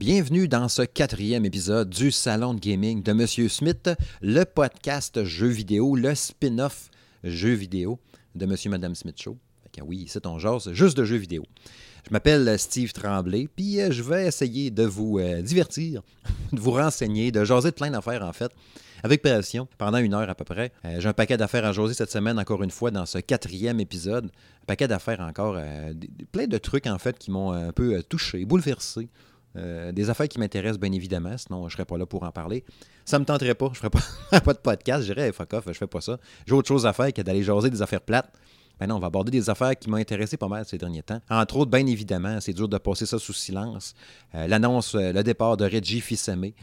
Bienvenue dans ce quatrième épisode du Salon de Gaming de Monsieur Smith, le podcast jeux vidéo, le spin-off jeux vidéo de Monsieur et Madame Smith Show. Oui, c'est ton genre, juste de jeux vidéo. Je m'appelle Steve Tremblay, puis euh, je vais essayer de vous euh, divertir, de vous renseigner, de jaser de plein d'affaires en fait avec passion pendant une heure à peu près. Euh, j'ai un paquet d'affaires à jaser cette semaine, encore une fois, dans ce quatrième épisode. Un paquet d'affaires encore, plein de trucs en fait qui m'ont un peu touché, bouleversé. Euh, des affaires qui m'intéressent bien évidemment, sinon je ne serais pas là pour en parler. Ça me tenterait pas, je ferais pas, pas de podcast, je dirais fuck off, je fais pas ça. J'ai autre chose à faire que d'aller jaser des affaires plates. Ben non, on va aborder des affaires qui m'ont intéressé pas mal ces derniers temps. Entre autres, bien évidemment, c'est dur de passer ça sous silence. Euh, L'annonce, euh, le départ de Reggie Fils-Aimé,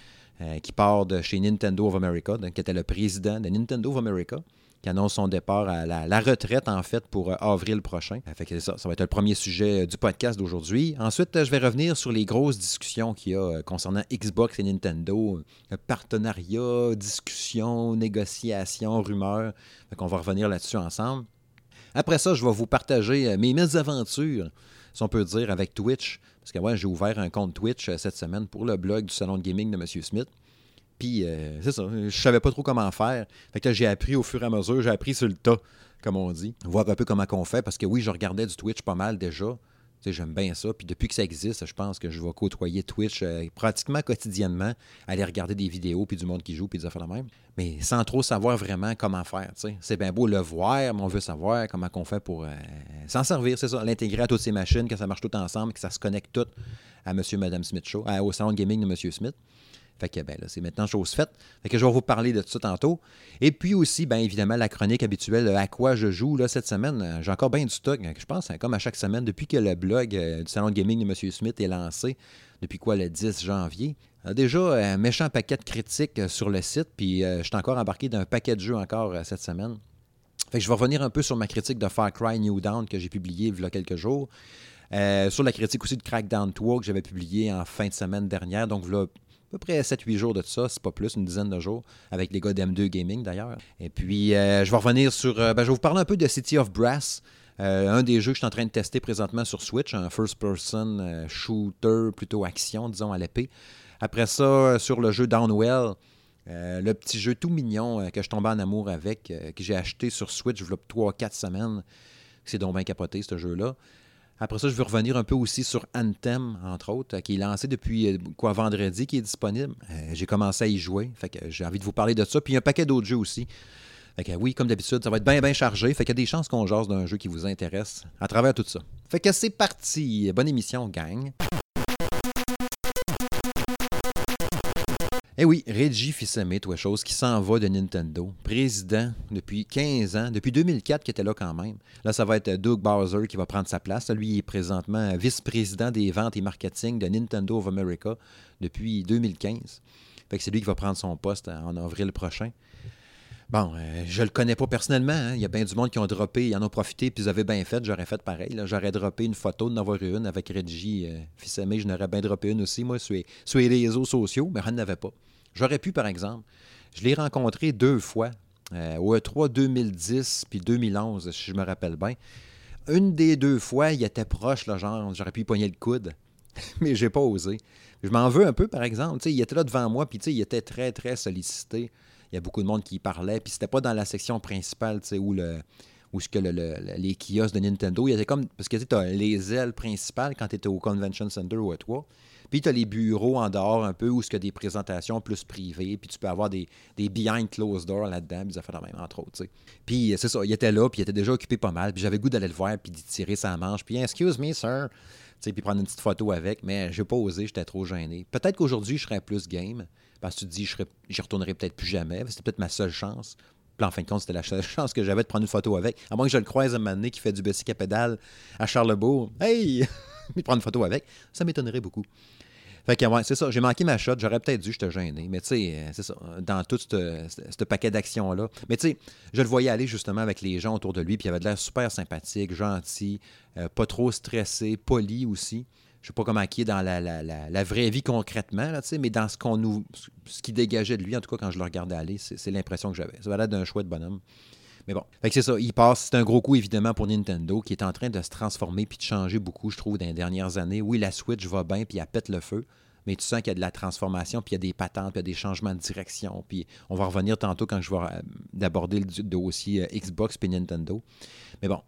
qui part de chez Nintendo of America, donc, qui était le président de Nintendo of America, qui annonce son départ à la, retraite, en fait, pour euh, avril prochain. Fait que ça, va être le premier sujet euh, du podcast d'aujourd'hui. Ensuite, euh, je vais revenir sur les grosses discussions qu'il y a concernant Xbox et Nintendo. Partenariat, discussions, négociations, rumeurs. Fait qu'on va revenir là-dessus ensemble. Après ça, je vais vous partager mes mésaventures, si on peut dire, avec Twitch. Parce que ouais, j'ai ouvert un compte Twitch cette semaine pour le blog du salon de gaming de M. Smith. Puis, euh, c'est ça, je savais pas trop comment faire. Fait j'ai appris au fur et à mesure, j'ai appris sur le tas, comme on dit. Voir un peu comment qu'on fait. Parce que oui, je regardais du Twitch pas mal déjà. J'aime bien ça. Puis depuis que ça existe, je pense que je vais côtoyer Twitch euh, pratiquement quotidiennement, aller regarder des vidéos, puis du monde qui joue, puis des affaires la même. Mais sans trop savoir vraiment comment faire. C'est bien beau le voir, mais on veut savoir comment qu'on fait pour euh, s'en servir, c'est ça. L'intégrer à toutes ces machines, que ça marche tout ensemble, que ça se connecte tout à Monsieur et Madame Smith Show, au salon gaming de Monsieur Smith. Fait que ben c'est maintenant chose faite. Fait que je vais vous parler de tout ça tantôt. Et puis aussi, bien évidemment, la chronique habituelle euh, à quoi je joue là, cette semaine. Euh, J'ai encore bien du stock. Je pense, hein, comme à chaque semaine, depuis que le blog euh, du Salon de Gaming de M. Smith est lancé, depuis quoi le 10 janvier. Euh, déjà, un méchant paquet de critiques euh, sur le site, puis euh, je suis encore embarqué d'un paquet de jeux encore euh, cette semaine. Fait que je vais revenir un peu sur ma critique de Far Cry New Dawn que j'ai publiée il y a quelques jours. Euh, sur la critique aussi de Crackdown 3 que j'avais publié en fin de semaine dernière. Donc, voilà peu près 7-8 jours de ça, c'est pas plus, une dizaine de jours, avec les gars d'M2 Gaming d'ailleurs. Et puis, euh, je vais revenir sur. euh, ben, je vais vous parler un peu de City of Brass, euh, un des jeux que je suis en train de tester présentement sur Switch, un first-person shooter, plutôt action, disons, à l'épée. Après ça, sur le jeu Downwell, le petit jeu tout mignon que je tombais en amour avec, que j'ai acheté sur Switch il y a 3-4 semaines. C'est donc bien capoté, ce jeu-là. Après ça, je vais revenir un peu aussi sur Anthem, entre autres, euh, qui est lancé depuis euh, quoi vendredi, qui est disponible. Euh, j'ai commencé à y jouer, fait que j'ai envie de vous parler de ça. Puis un paquet d'autres jeux aussi. Fait que oui, comme d'habitude, ça va être bien bien chargé. Fait qu'il y a des chances qu'on jase d'un jeu qui vous intéresse à travers tout ça. Fait que c'est parti. Bonne émission, gang. Eh oui, Reggie Fils-Aimé, toi chose, qui s'en va de Nintendo, président depuis 15 ans, depuis 2004 qui était là quand même. Là, ça va être Doug Bowser qui va prendre sa place. Lui, il est présentement vice-président des ventes et marketing de Nintendo of America depuis 2015. Fait que c'est lui qui va prendre son poste en avril prochain. Bon, euh, je le connais pas personnellement. hein. Il y a bien du monde qui ont droppé, ils en ont profité, puis ils avaient bien fait. J'aurais fait pareil. J'aurais droppé une photo d'en avoir une avec Reggie euh, Fils-Aimé. Je n'aurais bien droppé une aussi, moi, sur, sur les réseaux sociaux, mais je n'en avais pas. J'aurais pu, par exemple. Je l'ai rencontré deux fois, euh, au E3 2010 puis 2011, si je me rappelle bien. Une des deux fois, il était proche, là, genre, j'aurais pu y pogner le coude, mais j'ai pas osé. Je m'en veux un peu, par exemple. Il était là devant moi, puis il était très, très sollicité. Il y a beaucoup de monde qui parlait, puis c'était pas dans la section principale, où le ce que le- le- le- les kiosques de Nintendo, il y avait comme parce que tu as les ailes principales quand tu étais au Convention Center ou à toi. Puis tu as les bureaux en dehors un peu où ce que des présentations plus privées, puis tu peux avoir des, des behind closed doors là-dedans, puis ça fait la même entre autres. Puis c'est ça, il était là, puis il était déjà occupé pas mal, puis j'avais goût d'aller le voir puis d'y tirer sa manche, puis excuse me sir, puis prendre une petite photo avec, mais j'ai pas osé, j'étais trop gêné. Peut-être qu'aujourd'hui je serais plus game parce que tu te dis je j'y retournerai peut-être plus jamais, c'était peut-être ma seule chance. Puis en fin de compte, c'était la seule chance que j'avais de prendre une photo avec. À moins que je le croise un moment donné qui fait du bicycle à pédale à Charlebourg. Hey! Il prend une photo avec. Ça m'étonnerait beaucoup. Fait que, ouais, c'est ça. J'ai manqué ma shot. J'aurais peut-être dû, j'étais gêné. Mais tu sais, euh, c'est ça. Dans tout ce paquet d'actions-là. Mais tu sais, je le voyais aller justement avec les gens autour de lui. Puis il avait de l'air super sympathique, gentil, euh, pas trop stressé, poli aussi. Je sais pas comment il est dans la, vraie vie concrètement, là, mais dans ce qu'on nous. qui dégageait de lui, en tout cas quand je le regardais aller, c'est l'impression que j'avais. Ça va l'air d'un chouette bonhomme. Mais bon, c'est ça. Il passe. C'est un gros coup, évidemment, pour Nintendo, qui est en train de se transformer puis de changer beaucoup, je trouve, dans les dernières années. Oui, la Switch va bien puis elle pète le feu. mais tu sens qu'il y a de la transformation, puis il y a des patentes, puis il y a des changements de direction. Puis on va revenir tantôt quand je vais euh, aborder le dossier euh, Xbox et Nintendo. Mais bon,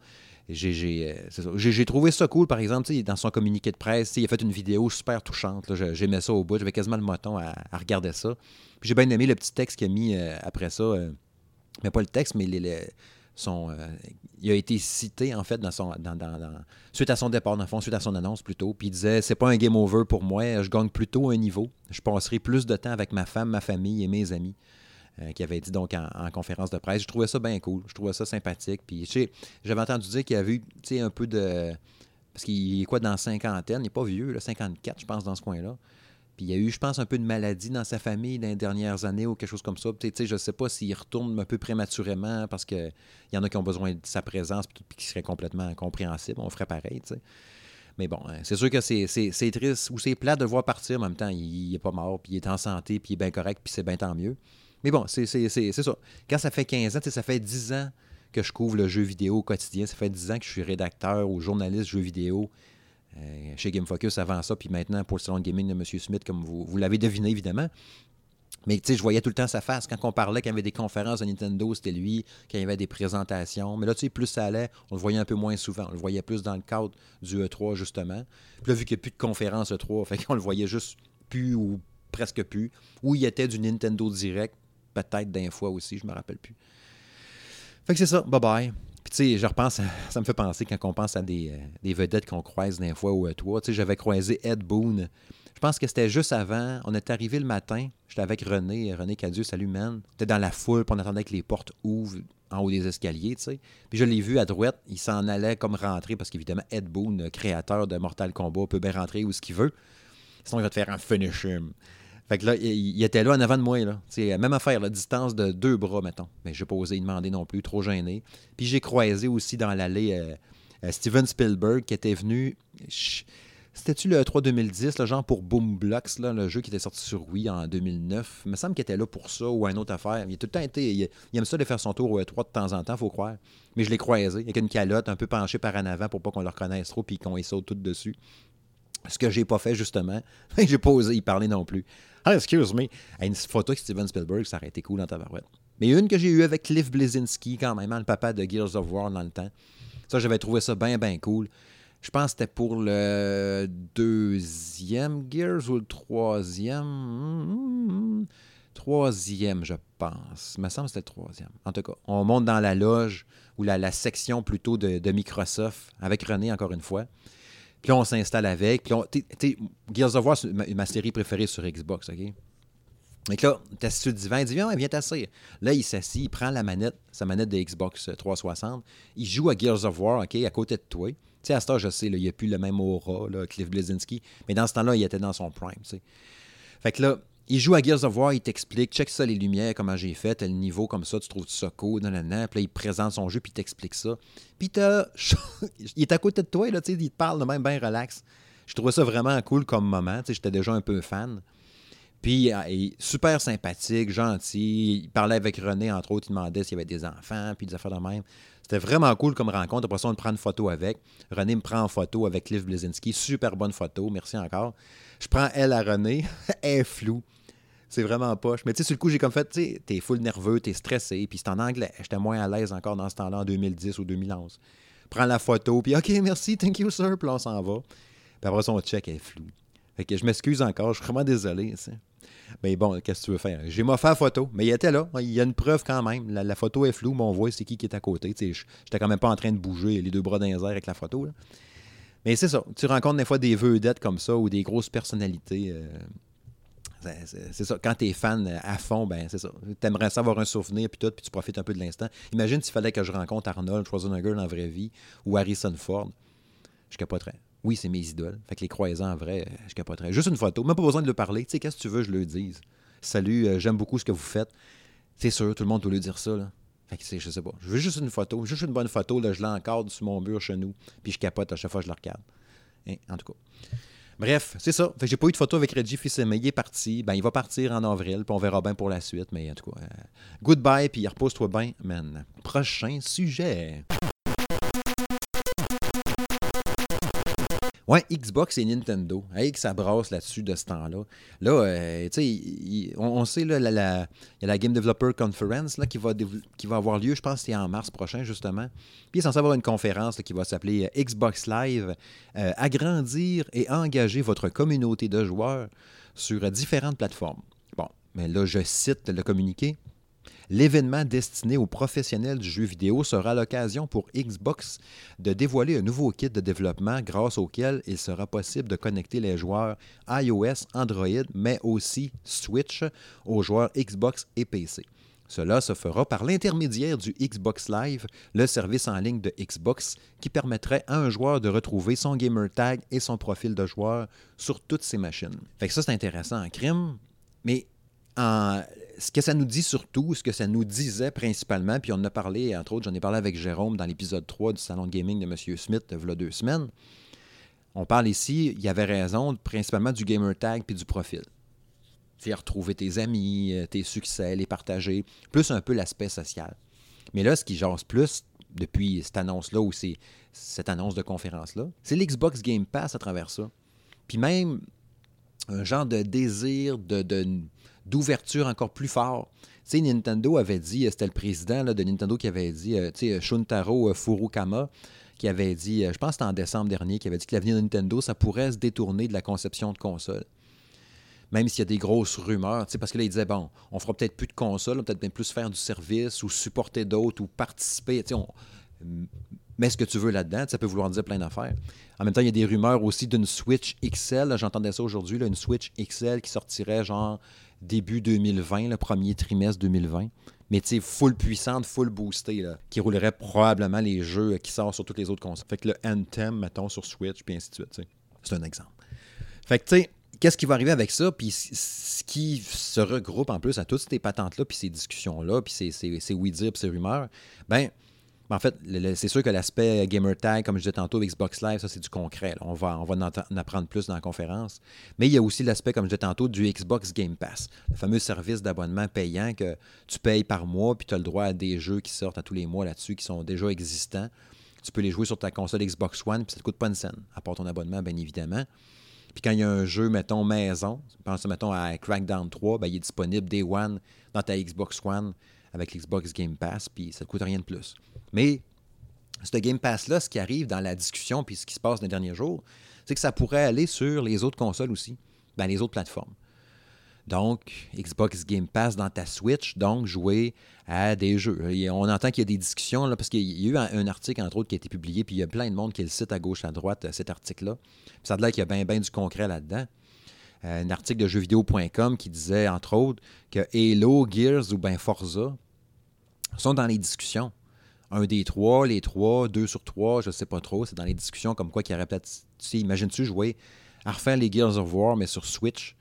j'ai trouvé ça cool, par exemple, dans son communiqué de presse, il a fait une vidéo super touchante. J'aimais ça au bout, j'avais quasiment le moton à, regarder ça. Puis j'ai bien aimé le petit texte qu'il a mis après ça. Mais pas le texte, mais les, euh, il a été cité, en fait, dans son, dans, suite à son départ, dans le fond, suite à son annonce plutôt. Puis il disait C'est pas un game over pour moi, je gagne plutôt un niveau. Je passerai plus de temps avec ma femme, ma famille et mes amis. Euh, qui avait dit donc en, conférence de presse. Je trouvais ça bien cool. Je trouvais ça sympathique. Puis j'avais entendu dire qu'il y avait eu un peu de. Parce qu'il est quoi dans cinquantaine, il n'est pas vieux, là, 54, je pense, dans ce coin-là. Puis il y a eu, je pense, un peu de maladie dans sa famille dans les dernières années ou quelque chose comme ça. Je ne sais pas s'il retourne un peu prématurément parce qu'il y en a qui ont besoin de sa présence puis qui serait complètement incompréhensible. On ferait pareil. Mais bon, hein, c'est sûr que c'est triste ou c'est plat de voir partir. En même temps, il n'est pas mort, puis il est en santé, puis il est bien correct, puis c'est bien tant mieux. Mais bon, c'est ça. Quand ça fait 15 ans, ça fait 10 ans que je couvre le jeu vidéo au quotidien. Ça fait 10 ans que je suis rédacteur ou journaliste jeu vidéo. Euh, chez Game Focus avant ça, puis maintenant pour le salon de gaming de M. Smith, comme vous, l'avez deviné évidemment. Mais tu sais, je voyais tout le temps sa face. Quand on parlait, quand il y avait des conférences de Nintendo, c'était lui. Quand il y avait des présentations. Mais là, tu sais, plus ça allait, on le voyait un peu moins souvent. On le voyait plus dans le cadre du E3, justement. Puis là, vu qu'il n'y a plus de conférences E3, fait qu'on le voyait juste plus ou presque plus. Ou il était du Nintendo Direct, peut-être d'un fois aussi, je me rappelle plus. Fait que c'est ça. Bye bye. Puis, tu sais, je repense, ça me fait penser quand on pense à des, euh, vedettes qu'on croise d'un fois ou à toi. Tu sais, j'avais croisé Ed Boone. Je pense que c'était juste avant. On est arrivé le matin. J'étais avec René. René Cadieux, salut, man. T'es dans la foule, puis on attendait que les portes ouvrent en haut des escaliers, tu sais. Puis je l'ai vu à droite. Il s'en allait comme rentrer parce qu'évidemment, Ed Boone, créateur de Mortal Kombat, peut bien rentrer où ce qu'il veut. Sinon, il va te faire un finish. Fait que là, il, était là en avant de moi. Là. C'est même affaire, la distance de deux bras, mettons. Mais je n'ai pas osé y demander non plus, trop gêné. Puis j'ai croisé aussi dans l'allée euh, euh, Steven Spielberg qui était venu. C'était-tu le 3 2010, le genre pour Boom Blocks, là, le jeu qui était sorti sur Wii en 2009? Il me semble qu'il était là pour ça ou un autre affaire. Il a tout le temps été. Il, aime ça de faire son tour au E3 de temps en temps, faut croire. Mais je l'ai croisé avec une calotte un peu penchée par en avant pour pas qu'on le reconnaisse trop puis qu'on y saute tout dessus. Ce que j'ai pas fait justement. j'ai pas osé y parler non plus. Ah, excuse me. Une photo avec Steven Spielberg, ça aurait été cool dans ta barouette. Mais une que j'ai eue avec Cliff Blazinski, quand même, hein, le papa de Gears of War dans le temps. Ça, j'avais trouvé ça bien, bien cool. Je pense que c'était pour le deuxième Gears ou le troisième? Troisième, je pense. Il me semble que c'était le troisième. En tout cas, on monte dans la loge ou la, section plutôt de Microsoft avec René, encore une fois. Puis là, on s'installe avec. Puis on, Gears of War, c'est ma, série préférée sur Xbox, OK? Et là, t'es sur le divan, il dit Viens, viens t'asseoir. Là, il s'assit, il prend la manette, sa manette de Xbox 360. Il joue à Gears of War, OK, à côté de toi. Tu sais, à ce temps, je sais, il n'y a plus le même aura, là, Cliff Blazinski. Mais dans ce temps-là, il était dans son prime, tu sais. Fait que là, il joue à Gears of War, il t'explique, check ça les lumières, comment j'ai fait, tel niveau comme ça, tu trouves ça cool, nan, nan, Puis là, il présente son jeu, puis il t'explique ça. Puis il est à côté de toi, là, il te parle de même bien relax. Je trouvais ça vraiment cool comme moment, tu sais, j'étais déjà un peu fan. Puis, il, super sympathique, gentil. Il parlait avec René, entre autres, il demandait s'il y avait des enfants, puis des affaires de même. C'était vraiment cool comme rencontre. Après ça, on prend une photo avec. René me prend en photo avec Cliff Blazinski. Super bonne photo, merci encore. Je prends elle à René, elle est floue. C'est vraiment poche. Mais tu sais, sur le coup, j'ai comme fait, tu sais, t'es full nerveux, t'es stressé, puis c'est en anglais. J'étais moins à l'aise encore dans ce temps-là, en 2010 ou 2011. Prends la photo, puis OK, merci, thank you, sir, puis on s'en va. Puis après, son check est flou. Fait que je m'excuse encore, je suis vraiment désolé. Mais bon, qu'est-ce que tu veux faire? J'ai fait la photo, mais il était là. Il y a une preuve quand même. La, photo est floue, mais on voit c'est qui qui est à côté. J'étais quand même pas en train de bouger les deux bras dans les airs avec la photo. Mais c'est ça. Tu rencontres des fois des vedettes comme ça ou des grosses personnalités. Euh, c'est ça. Quand tu es fan à fond, ben c'est ça. Tu aimerais savoir un souvenir, puis tout, puis tu profites un peu de l'instant. Imagine s'il fallait que je rencontre Arnold Schwarzenegger dans la vraie vie ou Harrison Ford. Je capoterais. Oui, c'est mes idoles. Fait que les croisants en vrai, je capoterais. Juste une photo. Même pas besoin de le parler. Tu sais, qu'est-ce que tu veux, je le dise. Salut, euh, j'aime beaucoup ce que vous faites. C'est sûr, tout le monde peut lui dire ça. Fait que, je sais pas. Je veux juste une photo. Juste une bonne photo. Là, je l'encadre sur mon mur chez nous. Puis je capote à chaque fois que je le regarde. Hein, en tout cas. Bref, c'est ça. Fait que j'ai pas eu de photo avec Reggie fils Il est parti. Ben, il va partir en avril, puis on verra bien pour la suite. Mais en tout cas, euh, goodbye, puis repose-toi bien, man. Prochain sujet. Ouais, Xbox et Nintendo. Hey, que ça brasse là-dessus de ce temps-là. Là, euh, tu sais, on, sait, il y a la Game Developer Conference là, qui, va qui va avoir lieu, je pense c'est en mars prochain, justement. Puis il est censé avoir une conférence qui va s'appeler euh, Xbox Live. Euh, agrandir et engager votre communauté de joueurs sur différentes plateformes. Bon, mais là, je cite le communiqué. L'événement destiné aux professionnels du jeu vidéo sera l'occasion pour Xbox de dévoiler un nouveau kit de développement grâce auquel il sera possible de connecter les joueurs iOS, Android, mais aussi Switch aux joueurs Xbox et PC. Cela se fera par l'intermédiaire du Xbox Live, le service en ligne de Xbox qui permettrait à un joueur de retrouver son gamer tag et son profil de joueur sur toutes ses machines. Fait que ça, c'est intéressant en crime, mais ce que ça nous dit surtout, ce que ça nous disait principalement, puis on en a parlé, entre autres, j'en ai parlé avec Jérôme dans l'épisode 3 du salon de gaming de M. Smith, il y a deux semaines. On parle ici, il y avait raison, principalement du gamer tag puis du profil. C'est retrouver tes amis, euh, tes succès, les partager, plus un peu l'aspect social. Mais là, ce qui jase plus depuis cette annonce-là ou cette annonce de conférence-là, c'est l'Xbox Game Pass à travers ça. Puis même un genre de désir de, d'ouverture encore plus fort. Tu sais, Nintendo avait dit, c'était le président de Nintendo qui avait dit, euh, sais, Shuntaro euh, Furukama, qui avait dit, je pense que c'était en décembre dernier, qui avait dit que l'avenir de Nintendo, ça pourrait se détourner de la conception de console même s'il y a des grosses rumeurs, parce que là, il disait, bon, on fera peut-être plus de consoles, peut-être même plus faire du service ou supporter d'autres ou participer. On, mets ce que tu veux là-dedans, ça peut vouloir dire plein d'affaires. En même temps, il y a des rumeurs aussi d'une Switch XL, j'entendais ça aujourd'hui, une Switch XL qui sortirait genre début 2020, le premier trimestre 2020 mais tu sais, full puissante, full boostée, qui roulerait probablement les jeux qui sortent sur toutes les autres consoles. Fait que le Anthem, mettons, sur Switch, puis ainsi de suite, C'est un exemple. Fait que, tu sais, qu'est-ce qui va arriver avec ça? Puis ce qui se regroupe en plus à toutes ces patentes-là, puis ces discussions-là, puis ces, ces, oui-dire, puis ces rumeurs, ben, en fait, c'est sûr que l'aspect gamer tag, comme je disais tantôt, Xbox Live, ça c'est du concret. On va, en, apprendre plus dans la conférence. Mais il y a aussi l'aspect, comme je disais tantôt, du Xbox Game Pass, le fameux service d'abonnement payant que tu payes par mois, puis tu as le droit à des jeux qui sortent à tous les mois là-dessus, qui sont déjà existants. Tu peux les jouer sur ta console Xbox One, puis ça ne te coûte pas une scène, à part ton abonnement, bien évidemment. Puis quand il y a un jeu, mettons, maison, pense mettons à Crackdown 3, ben, il est disponible Day One dans ta Xbox One avec l'Xbox Game Pass, puis ça ne coûte rien de plus. Mais ce Game Pass-là, ce qui arrive dans la discussion, puis ce qui se passe dans les derniers jours, c'est que ça pourrait aller sur les autres consoles aussi, ben, les autres plateformes. Donc, Xbox Game Pass dans ta Switch, donc jouer à des jeux. on entend qu'il y a des discussions, là, parce qu'il y a eu un, article, entre autres, qui a été publié, puis il y a plein de monde qui le cite à gauche, à droite, euh, cet article-là. Ça a l'air qu'il y a bien ben du concret là-dedans. Euh, un article de jeuxvideo.com qui disait, entre autres, que Halo, Gears ou bien Forza sont dans les discussions. Un des trois, les trois, deux sur trois, je ne sais pas trop. C'est dans les discussions comme quoi qu'il y aurait peut-être. Imagines-tu jouer à refaire les Gears of War, mais sur Switch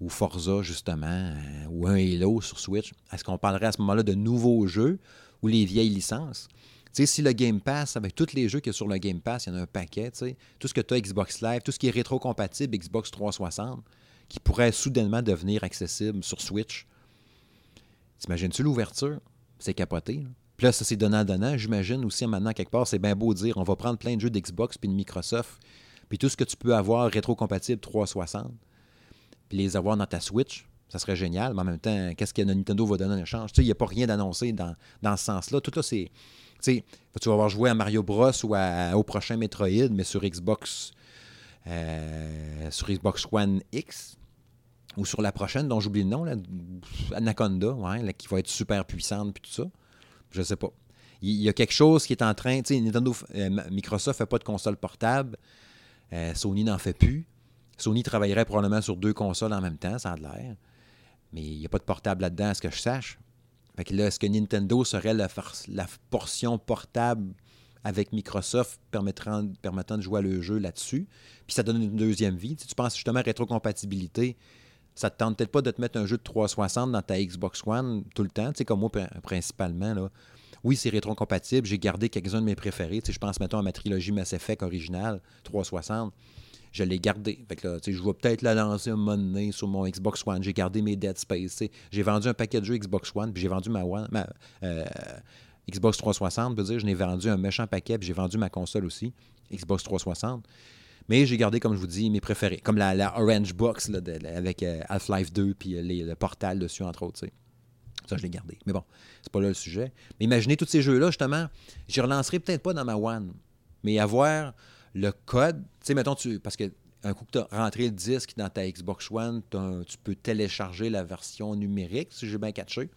ou Forza, justement, euh, ou un Halo sur Switch, est-ce qu'on parlerait à ce moment-là de nouveaux jeux ou les vieilles licences? Tu sais, si le Game Pass, avec tous les jeux qu'il y sur le Game Pass, il y en a un paquet, tu sais, tout ce que tu as Xbox Live, tout ce qui est rétro-compatible Xbox 360, qui pourrait soudainement devenir accessible sur Switch. T'imagines-tu l'ouverture? C'est capoté. Puis là, ça c'est donnant-donnant. J'imagine aussi maintenant, quelque part, c'est bien beau dire on va prendre plein de jeux d'Xbox puis de Microsoft, puis tout ce que tu peux avoir rétro-compatible 360 les avoir dans ta Switch, ça serait génial. Mais en même temps, qu'est-ce que Nintendo va donner en échange? Il n'y a pas rien d'annoncé dans, dans ce sens-là. Tout là, c'est. Tu vas avoir joué à Mario Bros ou au prochain Metroid, mais sur Xbox, euh, sur Xbox One X ou sur la prochaine, dont j'oublie le nom, Anaconda, ouais, qui va être super puissante, puis tout ça. Je sais pas. Il y, a quelque chose qui est en train. Nintendo, euh, Microsoft fait pas de console portable. Euh, Sony n'en fait plus. Sony travaillerait probablement sur deux consoles en même temps, ça a l'air. Mais il n'y a pas de portable là-dedans, à ce que je sache. Que là, est-ce que Nintendo serait la, portion portable avec Microsoft permettant, de jouer le jeu là-dessus? Puis ça donne une deuxième vie. Tu penses justement à rétrocompatibilité, ça te tente peut-être pas de te mettre un jeu de 360 dans ta Xbox One tout le temps, tu sais, comme moi principalement. Là. Oui, c'est rétrocompatible. J'ai gardé quelques-uns de mes préférés. Tu je pense, mettons, à ma trilogie Mass Effect originale 360 je l'ai gardé. Là, je vais peut-être la lancer un moment donné sur mon Xbox One. J'ai gardé mes Dead Space. J'ai vendu un paquet de jeux Xbox One, puis j'ai vendu ma, One, euh, Xbox 360. Veut dire, je n'ai vendu un méchant paquet, puis j'ai vendu ma console aussi, Xbox 360. Mais j'ai gardé, comme je vous dis, mes préférés, comme la, Orange Box avec euh, Half-Life 2 puis le Portal dessus, entre autres. Ça, je l'ai gardé. Mais bon, c'est pas là le sujet. Mais imaginez tous ces jeux-là, justement, je relancerai peut-être pas dans ma One, mais avoir le code, tu sais, mettons, parce que un coup que tu as rentré le disque dans ta Xbox One, tu peux télécharger la version numérique, si j'ai bien catché.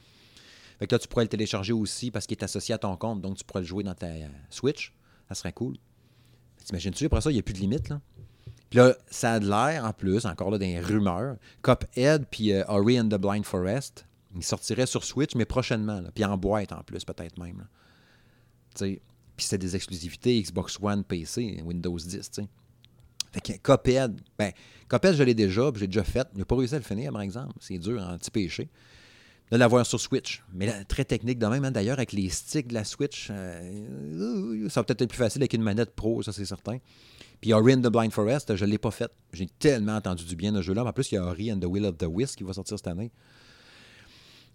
Fait que là, tu pourrais le télécharger aussi parce qu'il est associé à ton compte, donc tu pourrais le jouer dans ta euh, Switch. Ça serait cool. T'imagines-tu, après ça, il n'y a plus de limite, là? Puis là, ça a de l'air, en plus, encore là, des rumeurs. Cuphead puis euh, and the Blind Forest, ils sortiraient sur Switch, mais prochainement. Puis en boîte, en plus, peut-être même. Puis c'est des exclusivités Xbox One, PC, Windows 10, tu Fait que Cuphead, ben, Cuphead, je l'ai déjà, j'ai déjà fait. Je n'ai pas réussi à le finir, par exemple. C'est dur, un petit péché. De l'avoir sur Switch. Mais très technique de même, hein, d'ailleurs, avec les sticks de la Switch, euh, ça va peut-être être plus facile avec une manette pro, ça c'est certain. Puis Ori and the Blind Forest, je ne l'ai pas fait. J'ai tellement entendu du bien de ce jeu-là. En plus, il y a Ori and the Will of the Wisp qui va sortir cette année.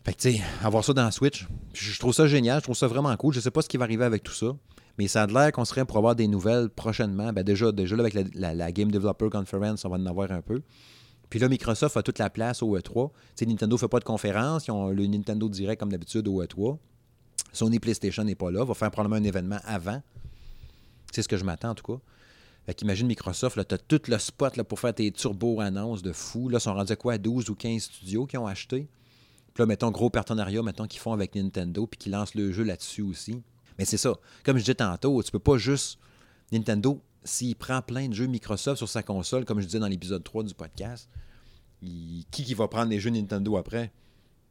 Fait que, tu sais, avoir ça dans la Switch, je trouve ça génial, je trouve ça vraiment cool. Je sais pas ce qui va arriver avec tout ça, mais ça a l'air qu'on serait pour avoir des nouvelles prochainement. Ben déjà, déjà là, avec la, Game Developer Conference, on va en avoir un peu. Puis là, Microsoft a toute la place au E3. sais, Nintendo ne fait pas de conférence. Ils ont le Nintendo Direct comme d'habitude au E3. Sony PlayStation n'est pas là. Va faire probablement un événement avant. C'est ce que je m'attends en tout cas. Fait qu'imagine Microsoft, tu as tout le spot là, pour faire tes turbo-annonces de fou. Là, ils sont rendus à quoi 12 ou 15 studios qui ont acheté. Puis là, mettons, gros partenariat, mettons, qu'ils font avec Nintendo, puis qu'ils lancent le jeu là-dessus aussi. Mais c'est ça. Comme je disais tantôt, tu peux pas juste. Nintendo, s'il prend plein de jeux Microsoft sur sa console, comme je disais dans l'épisode 3 du podcast, qui qui va prendre les jeux Nintendo après?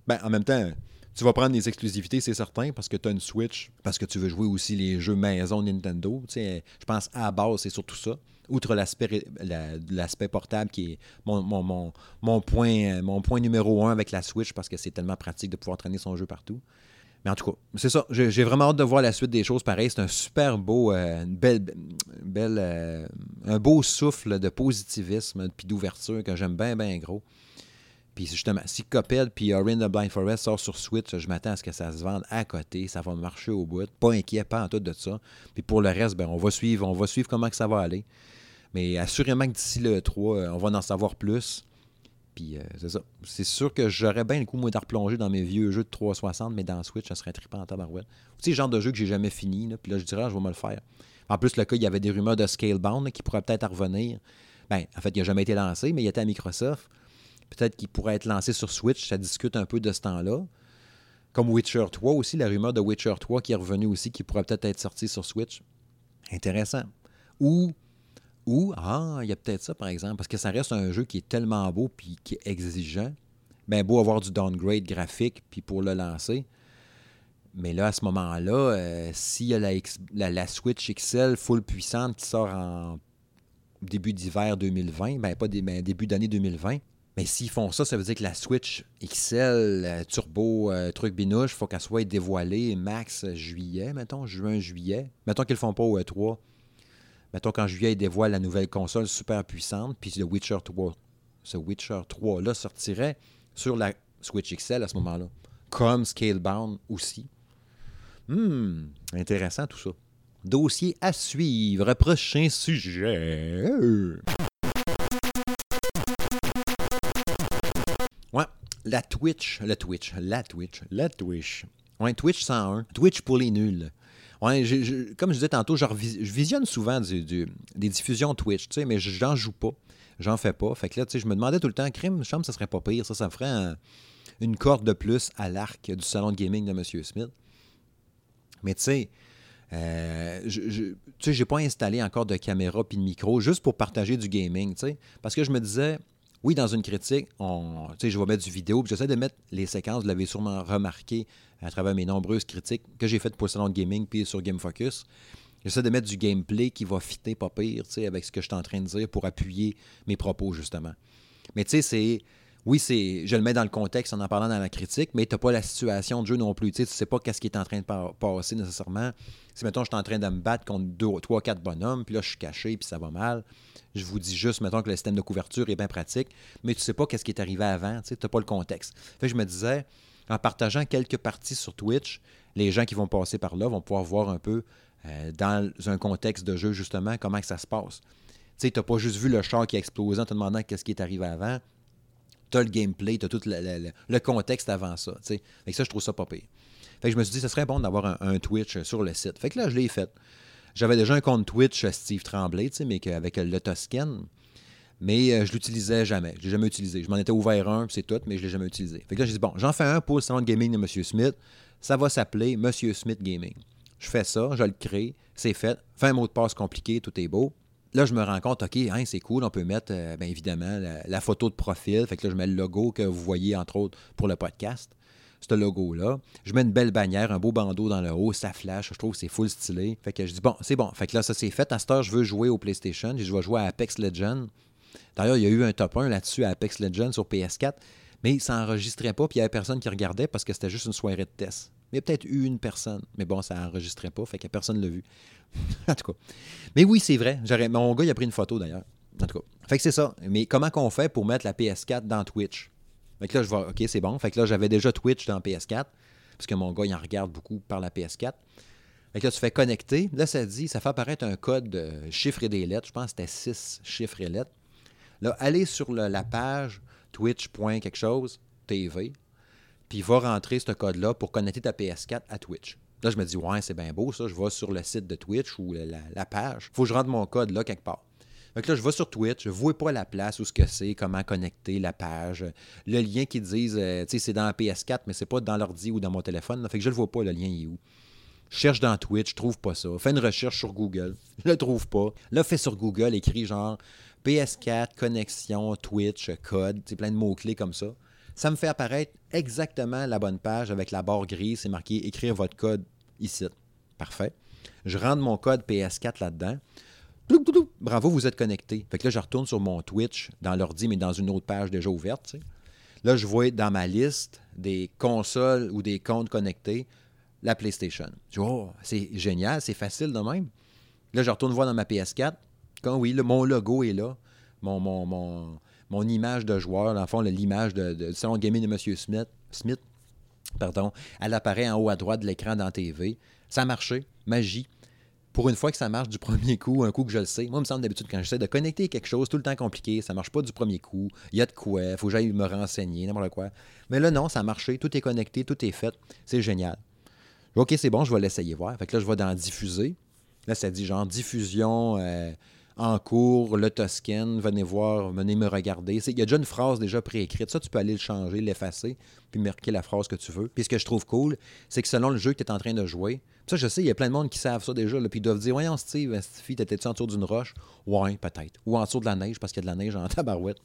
Ben, en même temps, tu vas prendre des exclusivités, c'est certain, parce que tu as une Switch, parce que tu veux jouer aussi les jeux maison Nintendo. je pense à base, c'est surtout ça. Outre l'aspect portable qui est mon, mon, point, mon point numéro un avec la Switch, parce que c'est tellement pratique de pouvoir traîner son jeu partout. Mais en tout cas, c'est ça. J'ai vraiment hâte de voir la suite des choses. Pareil, c'est un super beau, euh, euh, un beau souffle de positivisme puis d'ouverture que j'aime bien, bien gros. Puis justement, si Cuphead puis Orin the Blind Forest sort sur Switch, je m'attends à ce que ça se vende à côté. Ça va marcher au bout. Pas inquiet, pas en tout de ça. Puis pour le reste, ben, on va suivre, on va suivre comment ça va aller. Mais assurément que d'ici le 3, euh, on va en savoir plus. Euh, c'est. C'est sûr que j'aurais bien le coup, moi, de replonger dans mes vieux jeux de 360, mais dans Switch, ça serait trippant en tabarouette. Sais, le genre de jeu que j'ai jamais fini, puis là, je dirais, je vais me le faire. En plus, le cas, il y avait des rumeurs de Scalebound qui pourraient peut-être revenir. Ben, en fait, il n'a jamais été lancé, mais il était à Microsoft. Peut-être qu'il pourrait être lancé sur Switch. Ça discute un peu de ce temps-là. Comme Witcher 3 aussi, la rumeur de Witcher 3 qui est revenue aussi, qui pourrait peut-être être sorti sur Switch. Intéressant. Ou ou, ah, il y a peut-être ça, par exemple, parce que ça reste un jeu qui est tellement beau puis qui est exigeant. Bien beau avoir du downgrade graphique puis pour le lancer. Mais là, à ce moment-là, euh, s'il y a la, Switch XL full puissante qui sort en début d'hiver 2020, ben pas ben, début d'année 2020, mais s'ils font ça, ça veut dire que la Switch XL euh, Turbo euh, truc binouche, il faut qu'elle soit dévoilée max juillet, mettons, juin-juillet. Mettons qu'ils ne font pas au E3 mettons qu'en juillet, ils dévoilent la nouvelle console super puissante, puis The Witcher 3, ce Witcher 3-là sortirait sur la Switch XL à ce moment-là, comme Scalebound aussi. Hum, intéressant tout ça. Dossier à suivre. Prochain sujet. Ouais, la Twitch, la Twitch, la Twitch, la Twitch. Ouais, Twitch 101. Twitch pour les nuls. Comme je disais tantôt, je, visionne souvent des diffusions Twitch, mais j'en joue pas. J'en fais pas. Fait que là, je me demandais tout le temps, crime, je ça serait pas pire. Ça, ça me ferait une corde de plus à l'arc du salon de gaming de M. Smith. Mais tu sais, euh, je, tu j'ai pas installé encore de caméra puis de micro juste pour partager du gaming, tu sais. Parce que je me disais, oui, dans une critique, on, je vais mettre du vidéo, puis j'essaie de mettre les séquences, vous l'avez sûrement remarqué à travers mes nombreuses critiques que j'ai faites pour salon de gaming puis sur Game Focus. J'essaie de mettre du gameplay qui va fitter pas pire, avec ce que je suis en train de dire pour appuyer mes propos, justement. Mais tu sais, c'est oui, c'est, je le mets dans le contexte en en parlant dans la critique, mais tu n'as pas la situation de jeu non plus. Tu ne sais pas qu'est-ce qui est en train de passer nécessairement. Si, mettons, je suis en train de me battre contre deux, trois, quatre bonhommes, puis là, je suis caché, puis ça va mal, je vous dis juste, mettons, que le système de couverture est bien pratique, mais tu ne sais pas qu'est-ce qui est arrivé avant. Tu n'as pas le contexte. Fait je me disais, en partageant quelques parties sur Twitch, les gens qui vont passer par là vont pouvoir voir un peu euh, dans un contexte de jeu, justement, comment que ça se passe sais, t'as pas juste vu le char qui a explosé en te demandant qu'est-ce qui est arrivé avant. T'as le gameplay, t'as tout le, contexte avant ça. Fait que ça, je trouve ça pas pire. Fait que je me suis dit, ce serait bon d'avoir un, Twitch sur le site. Fait que là, je l'ai fait. J'avais déjà un compte Twitch Steve Tremblay, mais avec le Toscan. Mais euh, je l'utilisais jamais. Je l'ai jamais utilisé. Je m'en étais ouvert un, c'est tout, mais je l'ai jamais utilisé. Fait que là, j'ai dit, bon, j'en fais un pour le salon de gaming de M. Smith. Ça va s'appeler M. Smith Gaming. Je fais ça, je le crée, c'est fait. Fais un mot de passe compliqué, tout est beau. Là, je me rends compte, OK, hein, c'est cool, on peut mettre, euh, bien évidemment, la, photo de profil. Fait que là, je mets le logo que vous voyez, entre autres, pour le podcast. Ce logo-là. Je mets une belle bannière, un beau bandeau dans le haut, ça flash. Je trouve que c'est full stylé. Fait que je dis, bon, c'est bon. Fait que là, ça c'est fait. À cette heure, je veux jouer au PlayStation. Je vais jouer à Apex Legends. D'ailleurs, il y a eu un top 1 là-dessus à Apex Legends sur PS4, mais ça n'enregistrait pas, puis il n'y avait personne qui regardait parce que c'était juste une soirée de test. A peut-être eu une personne, mais bon, ça n'enregistrait pas, fait que personne ne l'a vu. en tout cas. Mais oui, c'est vrai. Mon gars, il a pris une photo d'ailleurs. En tout cas. Fait que c'est ça. Mais comment qu'on fait pour mettre la PS4 dans Twitch? Fait que là, je vois, OK, c'est bon. Fait que là, j'avais déjà Twitch dans PS4, parce que mon gars, il en regarde beaucoup par la PS4. Fait que là, tu fais connecter. Là, ça dit, ça fait apparaître un code de chiffres et des lettres. Je pense que c'était 6 chiffres et lettres. Là, allez sur la page twitch. quelque chose, TV, puis va rentrer ce code-là pour connecter ta PS4 à Twitch. Là, je me dis, ouais, c'est bien beau ça. Je vais sur le site de Twitch ou la, page. Faut que je rentre mon code là quelque part. Donc là, je vais sur Twitch, je ne vois pas la place où ce que c'est, comment connecter la page. Le lien qui disent, euh, tu sais, c'est dans la PS4, mais c'est pas dans l'ordi ou dans mon téléphone. Fait que je ne le vois pas, le lien est où. Je cherche dans Twitch, je trouve pas ça. Fais une recherche sur Google, je le trouve pas. Là, fais sur Google, écris genre PS4, connexion, Twitch, code, c'est plein de mots-clés comme ça. Ça me fait apparaître exactement la bonne page avec la barre grise, c'est marqué écrire votre code ici. Parfait. Je rentre mon code PS4 là-dedans. Bravo, vous êtes connecté. Fait que là, je retourne sur mon Twitch dans l'ordi, mais dans une autre page déjà ouverte. Là, je vois dans ma liste des consoles ou des comptes connectés la PlayStation. Je dis, oh, c'est génial, c'est facile de même. Là, je retourne voir dans ma PS4. Quand oui, mon logo est là, mon, image de joueur, dans le l'image de, du salon gaming de M. Smith, pardon, elle apparaît en haut à droite de l'écran dans TV. Ça a marché, magie. Pour une fois que ça marche du premier coup, un coup que je le sais. Moi, il me semble d'habitude, quand j'essaie de connecter quelque chose, tout le temps compliqué, ça marche pas du premier coup. Il y a de quoi, il faut que j'aille me renseigner, n'importe quoi. Mais là, non, ça a marché, tout est connecté, tout est fait. C'est génial. OK, c'est bon, je vais l'essayer voir. Fait que là, je vais dans diffuser. Là, ça dit genre diffusion. Euh, en cours, le Toscan, venez voir, venez me regarder. Il y a déjà une phrase déjà préécrite. Ça, tu peux aller le changer, l'effacer, puis marquer la phrase que tu veux. Puis ce que je trouve cool, c'est que selon le jeu que tu es en train de jouer, ça, je sais, il y a plein de monde qui savent ça déjà, puis ils doivent dire Voyons, Steve, Steve, t'étais-tu en d'une roche? Ouais, peut-être. Ou en dessous de la neige, parce qu'il y a de la neige en tabarouette.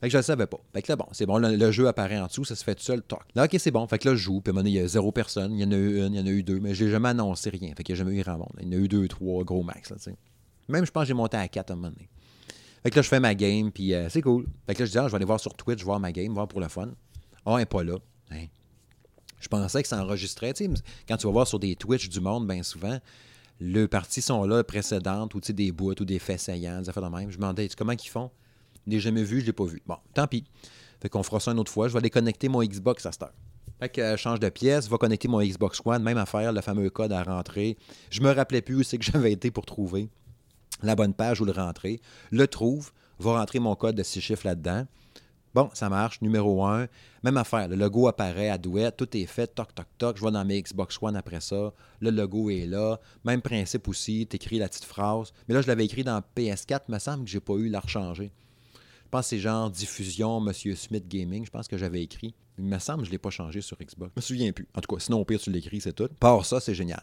Fait que je le savais pas. Fait que là, bon, c'est bon, le, jeu apparaît en dessous, ça se fait tout seul, toc. Là, ok, c'est bon. Fait que là, je joue, puis il y a zéro personne. Il y en a eu une, il y en a eu deux, mais j'ai jamais annoncé rien. Fait qu'il n'y jamais eu grand. Il y en a eu deux, trois, gros max, là, tu. Même, je pense que j'ai monté à 4 à un moment donné. Fait que là, je fais ma game, puis euh, c'est cool. Fait que là, je dis, ah, je vais aller voir sur Twitch, voir ma game, voir pour le fun. Ah, elle n'est pas là. Hein? Je pensais que ça enregistrait. Tu sais, quand tu vas voir sur des Twitch du monde, bien souvent, les parties sont là précédentes, ou des bouts, ou des faits saillants, des affaires de même. Je me demandais, comment ils font? Je l'ai jamais vu, je ne l'ai pas vu. Bon, tant pis. Fait qu'on fera ça une autre fois. Je vais aller connecter mon Xbox à cette heure. Fait que euh, change de pièce, va connecter mon Xbox One, même affaire, le fameux code à rentrer. Je me rappelais plus où c'est que j'avais été pour trouver la bonne page où le rentrer, le trouve, va rentrer mon code de six chiffres là-dedans. Bon, ça marche. Numéro un, même affaire. Le logo apparaît à douette, tout est fait, toc, toc, toc. Je vais dans mes Xbox One après ça. Le logo est là. Même principe aussi, tu écris la petite phrase. Mais là, je l'avais écrit dans PS4, il me semble que j'ai pas eu la rechanger. Je pense que c'est genre diffusion Monsieur Smith Gaming, je pense que j'avais écrit. Il me semble que je ne l'ai pas changé sur Xbox. Je me souviens plus. En tout cas, sinon au pire, tu l'écris, c'est tout. Par ça, c'est génial.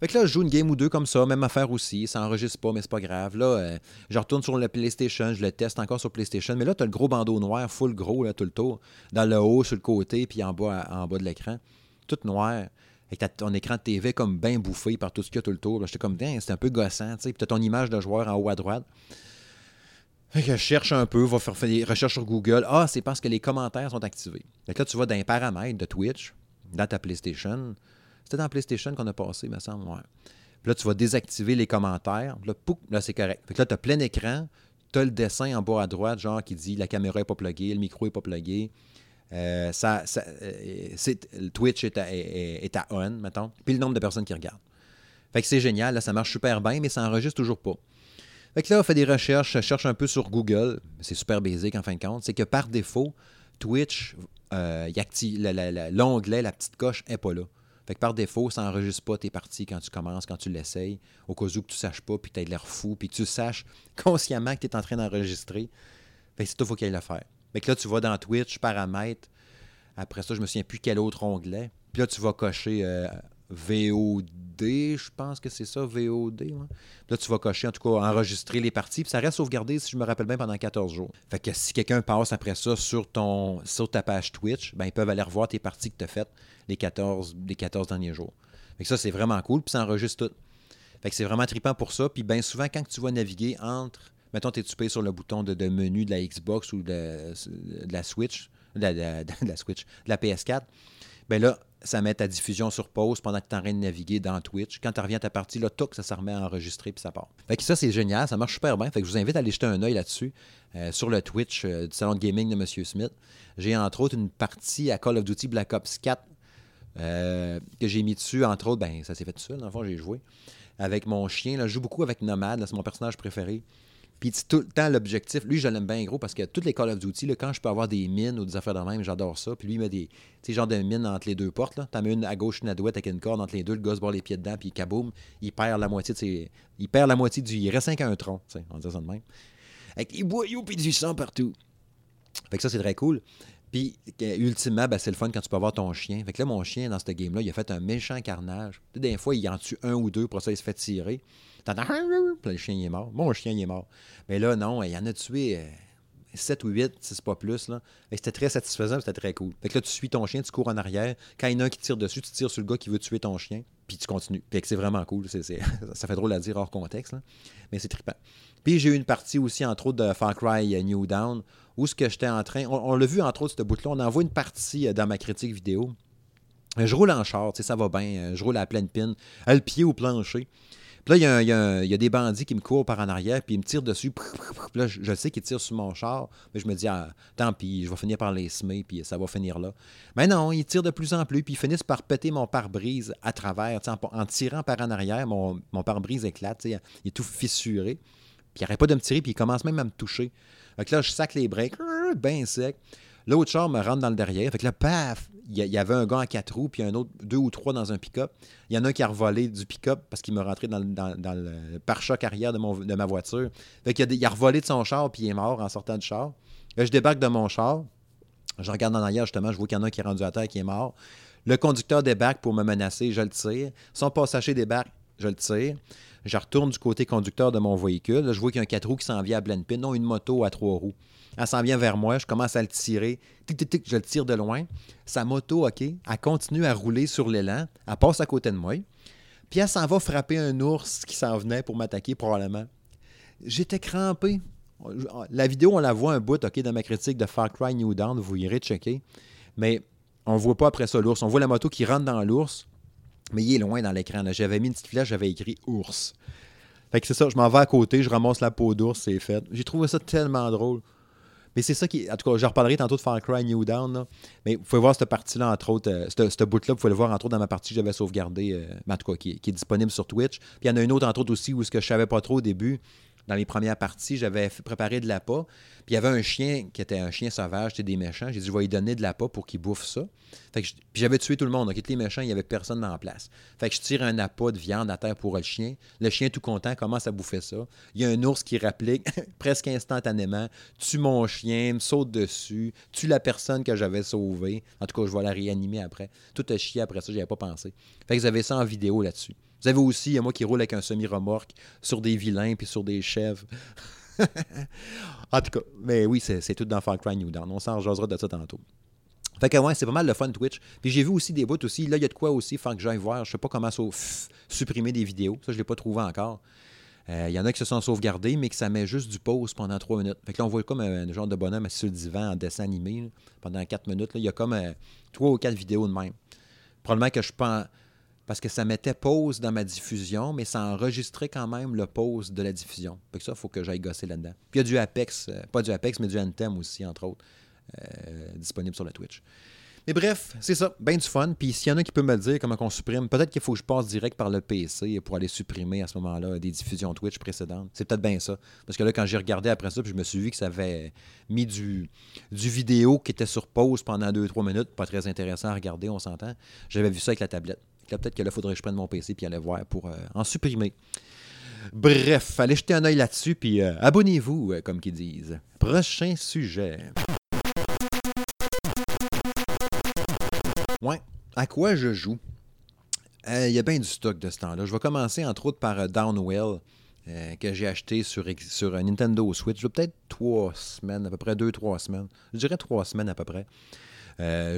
Fait que là, je joue une game ou deux comme ça, même affaire aussi. Ça enregistre pas, mais c'est pas grave. Là, euh, je retourne sur le PlayStation, je le teste encore sur PlayStation. Mais là, tu as le gros bandeau noir, full gros, là, tout le tour. Dans le haut, sur le côté, puis en bas, en bas de l'écran. Tout noir. Avec ton écran de TV comme bien bouffé par tout ce qu'il y a tout le tour. J'étais comme, c'est un peu gossant. Puis tu as ton image de joueur en haut à droite. Fait je cherche un peu, va faire des recherches sur Google. Ah, c'est parce que les commentaires sont activés. Que là, tu vas dans les paramètres de Twitch, dans ta PlayStation. C'était dans PlayStation qu'on a passé, me semble. Puis là, tu vas désactiver les commentaires. Là, là c'est correct. Que là, tu as plein écran. Tu as le dessin en bas à droite, genre qui dit la caméra n'est pas pluguée, le micro n'est pas plugué. Euh, ça, euh, Twitch est à, on, mettons. Puis le nombre de personnes qui regardent. Fait que c'est génial, là, ça marche super bien, mais ça enregistre toujours pas. Fait que là, on fait des recherches, je cherche un peu sur Google. C'est super basique en fin de compte. C'est que par défaut, Twitch, euh, l'onglet, la petite coche, n'est pas là. Par défaut, ça n'enregistre pas tes parties quand tu commences, quand tu l'essayes, au cas où que tu ne saches pas, puis que tu aies l'air fou, puis que tu saches consciemment que tu es en train d'enregistrer. Que c'est toi, faut qu'il le faire. Fait que là, tu vas dans Twitch, paramètres. Après ça, je me souviens plus quel autre onglet. Puis là, tu vas cocher euh, VOD, je pense que c'est ça, VOD. Là, tu vas cocher, en tout cas, enregistrer les parties. Puis ça reste sauvegardé, si je me rappelle bien, pendant 14 jours. Fait que si quelqu'un passe après ça sur, ton, sur ta page Twitch, ben, ils peuvent aller revoir tes parties que tu as faites les 14, les 14 derniers jours. Fait que ça, c'est vraiment cool. Puis ça enregistre tout. Fait que c'est vraiment trippant pour ça. Puis bien souvent, quand tu vas naviguer entre, mettons, tu es tupé sur le bouton de, menu de la Xbox ou de, la Switch, de la, Switch, de la PS4, ben là, ça met ta diffusion sur pause pendant que tu es en train de naviguer dans Twitch. Quand tu reviens à ta partie, là, toc, ça se remet à enregistrer puis ça part. Fait que ça, c'est génial, ça marche super bien. Fait que je vous invite à aller jeter un œil là-dessus, euh, sur le Twitch euh, du salon de gaming de M. Smith. J'ai entre autres une partie à Call of Duty Black Ops 4 euh, que j'ai mis dessus, entre autres, ben ça s'est fait tout seul, dans le fond, j'ai joué. Avec mon chien, là, je joue beaucoup avec Nomad, c'est mon personnage préféré. Puis tout le temps, l'objectif, lui, je l'aime bien gros parce que toutes les Call of Duty, là, quand je peux avoir des mines ou des affaires de même, j'adore ça. Puis lui, il met des genres de mines entre les deux portes. Là. T'en mets une à gauche, une à droite avec une corde entre les deux, le gars se les pieds dedans, puis kaboum, il perd la moitié de ses. Il perd la moitié du. Il reste qu'un tronc, on dit ça de même. Avec des boyaux puis du sang partout. Fait que ça, c'est très cool. Puis, ultimement, ben, c'est le fun quand tu peux avoir ton chien. Fait que là, mon chien, dans ce game-là, il a fait un méchant carnage. des fois, il en tue un ou deux, pour ça, il se fait tirer. T'entends, puis le chien, il est mort. Mon chien, il est mort. Mais là, non, il en a tué 7 euh, ou 8, si c'est pas plus. C'était très satisfaisant, c'était très cool. Fait que là, tu suis ton chien, tu cours en arrière. Quand il y en a un qui tire dessus, tu tires sur le gars qui veut tuer ton chien, puis tu continues. Fait que c'est vraiment cool. ça fait drôle à dire hors contexte, mais c'est trippant. Puis j'ai eu une partie aussi, entre autres, de Far Cry euh, New Down, où ce que j'étais en train. On, l'a vu, entre autres, ce bout-là. On envoie une partie euh, dans ma critique vidéo. Je roule en char, ça va bien. Je roule à pleine pine, le pied au plancher. Puis là, il y, a, des bandits qui me courent par en arrière, puis ils me tirent dessus. Puis là, je, sais qu'ils tirent sur mon char, mais je me dis, ah, tant pis, je vais finir par les semer, puis ça va finir là. Mais non, ils tirent de plus en plus, puis ils finissent par péter mon pare-brise à travers. En, tirant par en arrière, mon, pare-brise éclate, il est tout fissuré. Puis il n'arrête pas de me tirer, puis il commence même à me toucher. Donc là, je sac les breaks, bien sec. L'autre char me rentre dans le derrière. Fait que là, paf, il y, avait un gars en quatre roues, puis un autre, deux ou trois dans un pick-up. Il y en a un qui a revolé du pick-up parce qu'il m'a rentré dans, le pare-choc arrière de ma voiture. Fait qu'il a, il a revolé de son char, puis il est mort en sortant du char. Là, je débarque de mon char. Je regarde en arrière, justement, je vois qu'il y en a un qui est rendu à terre, qui est mort. Le conducteur débarque pour me menacer, je le tire. Son passager débarque, je le tire. Je retourne du côté conducteur de mon véhicule. Je vois qu'il y a un quatre roues qui s'en vient à pleine pine, non une moto à trois roues. Elle s'en vient vers moi, je commence à le tirer. Tic, tic, tic, je le tire de loin. Sa moto, OK, elle continue à rouler sur l'élan. Elle passe à côté de moi. Puis elle s'en va frapper un ours qui s'en venait pour m'attaquer, probablement. J'étais crampé. La vidéo, on la voit un bout, OK, dans ma critique de Far Cry New Dawn. Vous irez checker. Mais on ne voit pas après ça l'ours. On voit la moto qui rentre dans l'ours, mais il est loin dans l'écran. J'avais mis une petite flèche, j'avais écrit ours. Fait que c'est ça, je m'en vais à côté, je ramasse la peau d'ours, c'est fait. J'ai trouvé ça tellement drôle. Mais c'est ça qui. En tout cas, je reparlerai tantôt de Far Cry New Down. Mais vous pouvez voir cette partie-là, entre autres. Euh, ce bout-là, vous pouvez le voir, entre autres, dans ma partie que j'avais sauvegardée, euh, en tout cas, qui, est disponible sur Twitch. Puis il y en a une autre, entre autres, aussi, où ce que je savais pas trop au début dans les premières parties, j'avais préparé de l'appât. Puis il y avait un chien qui était un chien sauvage, c'était des méchants. J'ai dit, je vais lui donner de l'appât pour qu'il bouffe ça. Fait puis j'avais tué tout le monde. Donc, les méchants, il n'y avait personne la place. Fait que je tire un appât de viande à terre pour le chien. Le chien, tout content, commence à bouffer ça. Il y a un ours qui réplique presque instantanément tue mon chien, me saute dessus, tue la personne que j'avais sauvée. En tout cas, je vais la réanimer après. Tout a chié après ça, j'y avais pas pensé. Fait que avez ça en vidéo là-dessus. Vous avez aussi, il y a moi qui roule avec un semi-remorque sur des vilains puis sur des chèvres. en tout cas, mais oui, c'est tout dans Far Cry New Dawn. On s'en rejoindra de ça tantôt. Fait que ouais, c'est pas mal le fun Twitch. Puis j'ai vu aussi des bouts aussi. Là, il y a de quoi aussi, faut que j'aille voir. Je sais pas comment supprimer des vidéos. Ça, je l'ai pas trouvé encore. Euh, il y en a qui se sont sauvegardés, mais que ça met juste du pause pendant trois minutes. Fait que là, on voit comme un, genre de bonhomme assis sur le divan en dessin animé pendant quatre minutes. Il y a comme euh, trois ou quatre vidéos de même. Probablement que je pense parce que ça mettait pause dans ma diffusion, mais ça enregistrait quand même le pause de la diffusion. Fait ça, il faut que j'aille gosser là-dedans. Puis il y a du Apex, euh, pas du Apex, mais du Anthem aussi, entre autres, euh, disponible sur le Twitch. Mais bref, c'est ça, bien du fun. Puis s'il y en a qui peut me dire comment on supprime, peut-être qu'il faut que je passe direct par le PC pour aller supprimer à ce moment-là des diffusions Twitch précédentes. C'est peut-être bien ça. Parce que là, quand j'ai regardé après ça, puis je me suis vu que ça avait mis du, du vidéo qui était sur pause pendant 2-3 minutes, pas très intéressant à regarder, on s'entend. J'avais vu ça avec la tablette. Peut-être que là, faudrait que je prenne mon PC puis aller voir pour euh, en supprimer. Bref, allez jeter un œil là-dessus, puis euh, abonnez-vous, euh, comme qu'ils disent. Prochain sujet. Ouais, à quoi je joue? Il y a bien du stock de ce temps-là. Je vais commencer entre autres par Downwell, que j'ai acheté sur, sur Nintendo Switch. Peut-être trois semaines, à peu près deux, trois semaines. Je dirais trois semaines à peu près.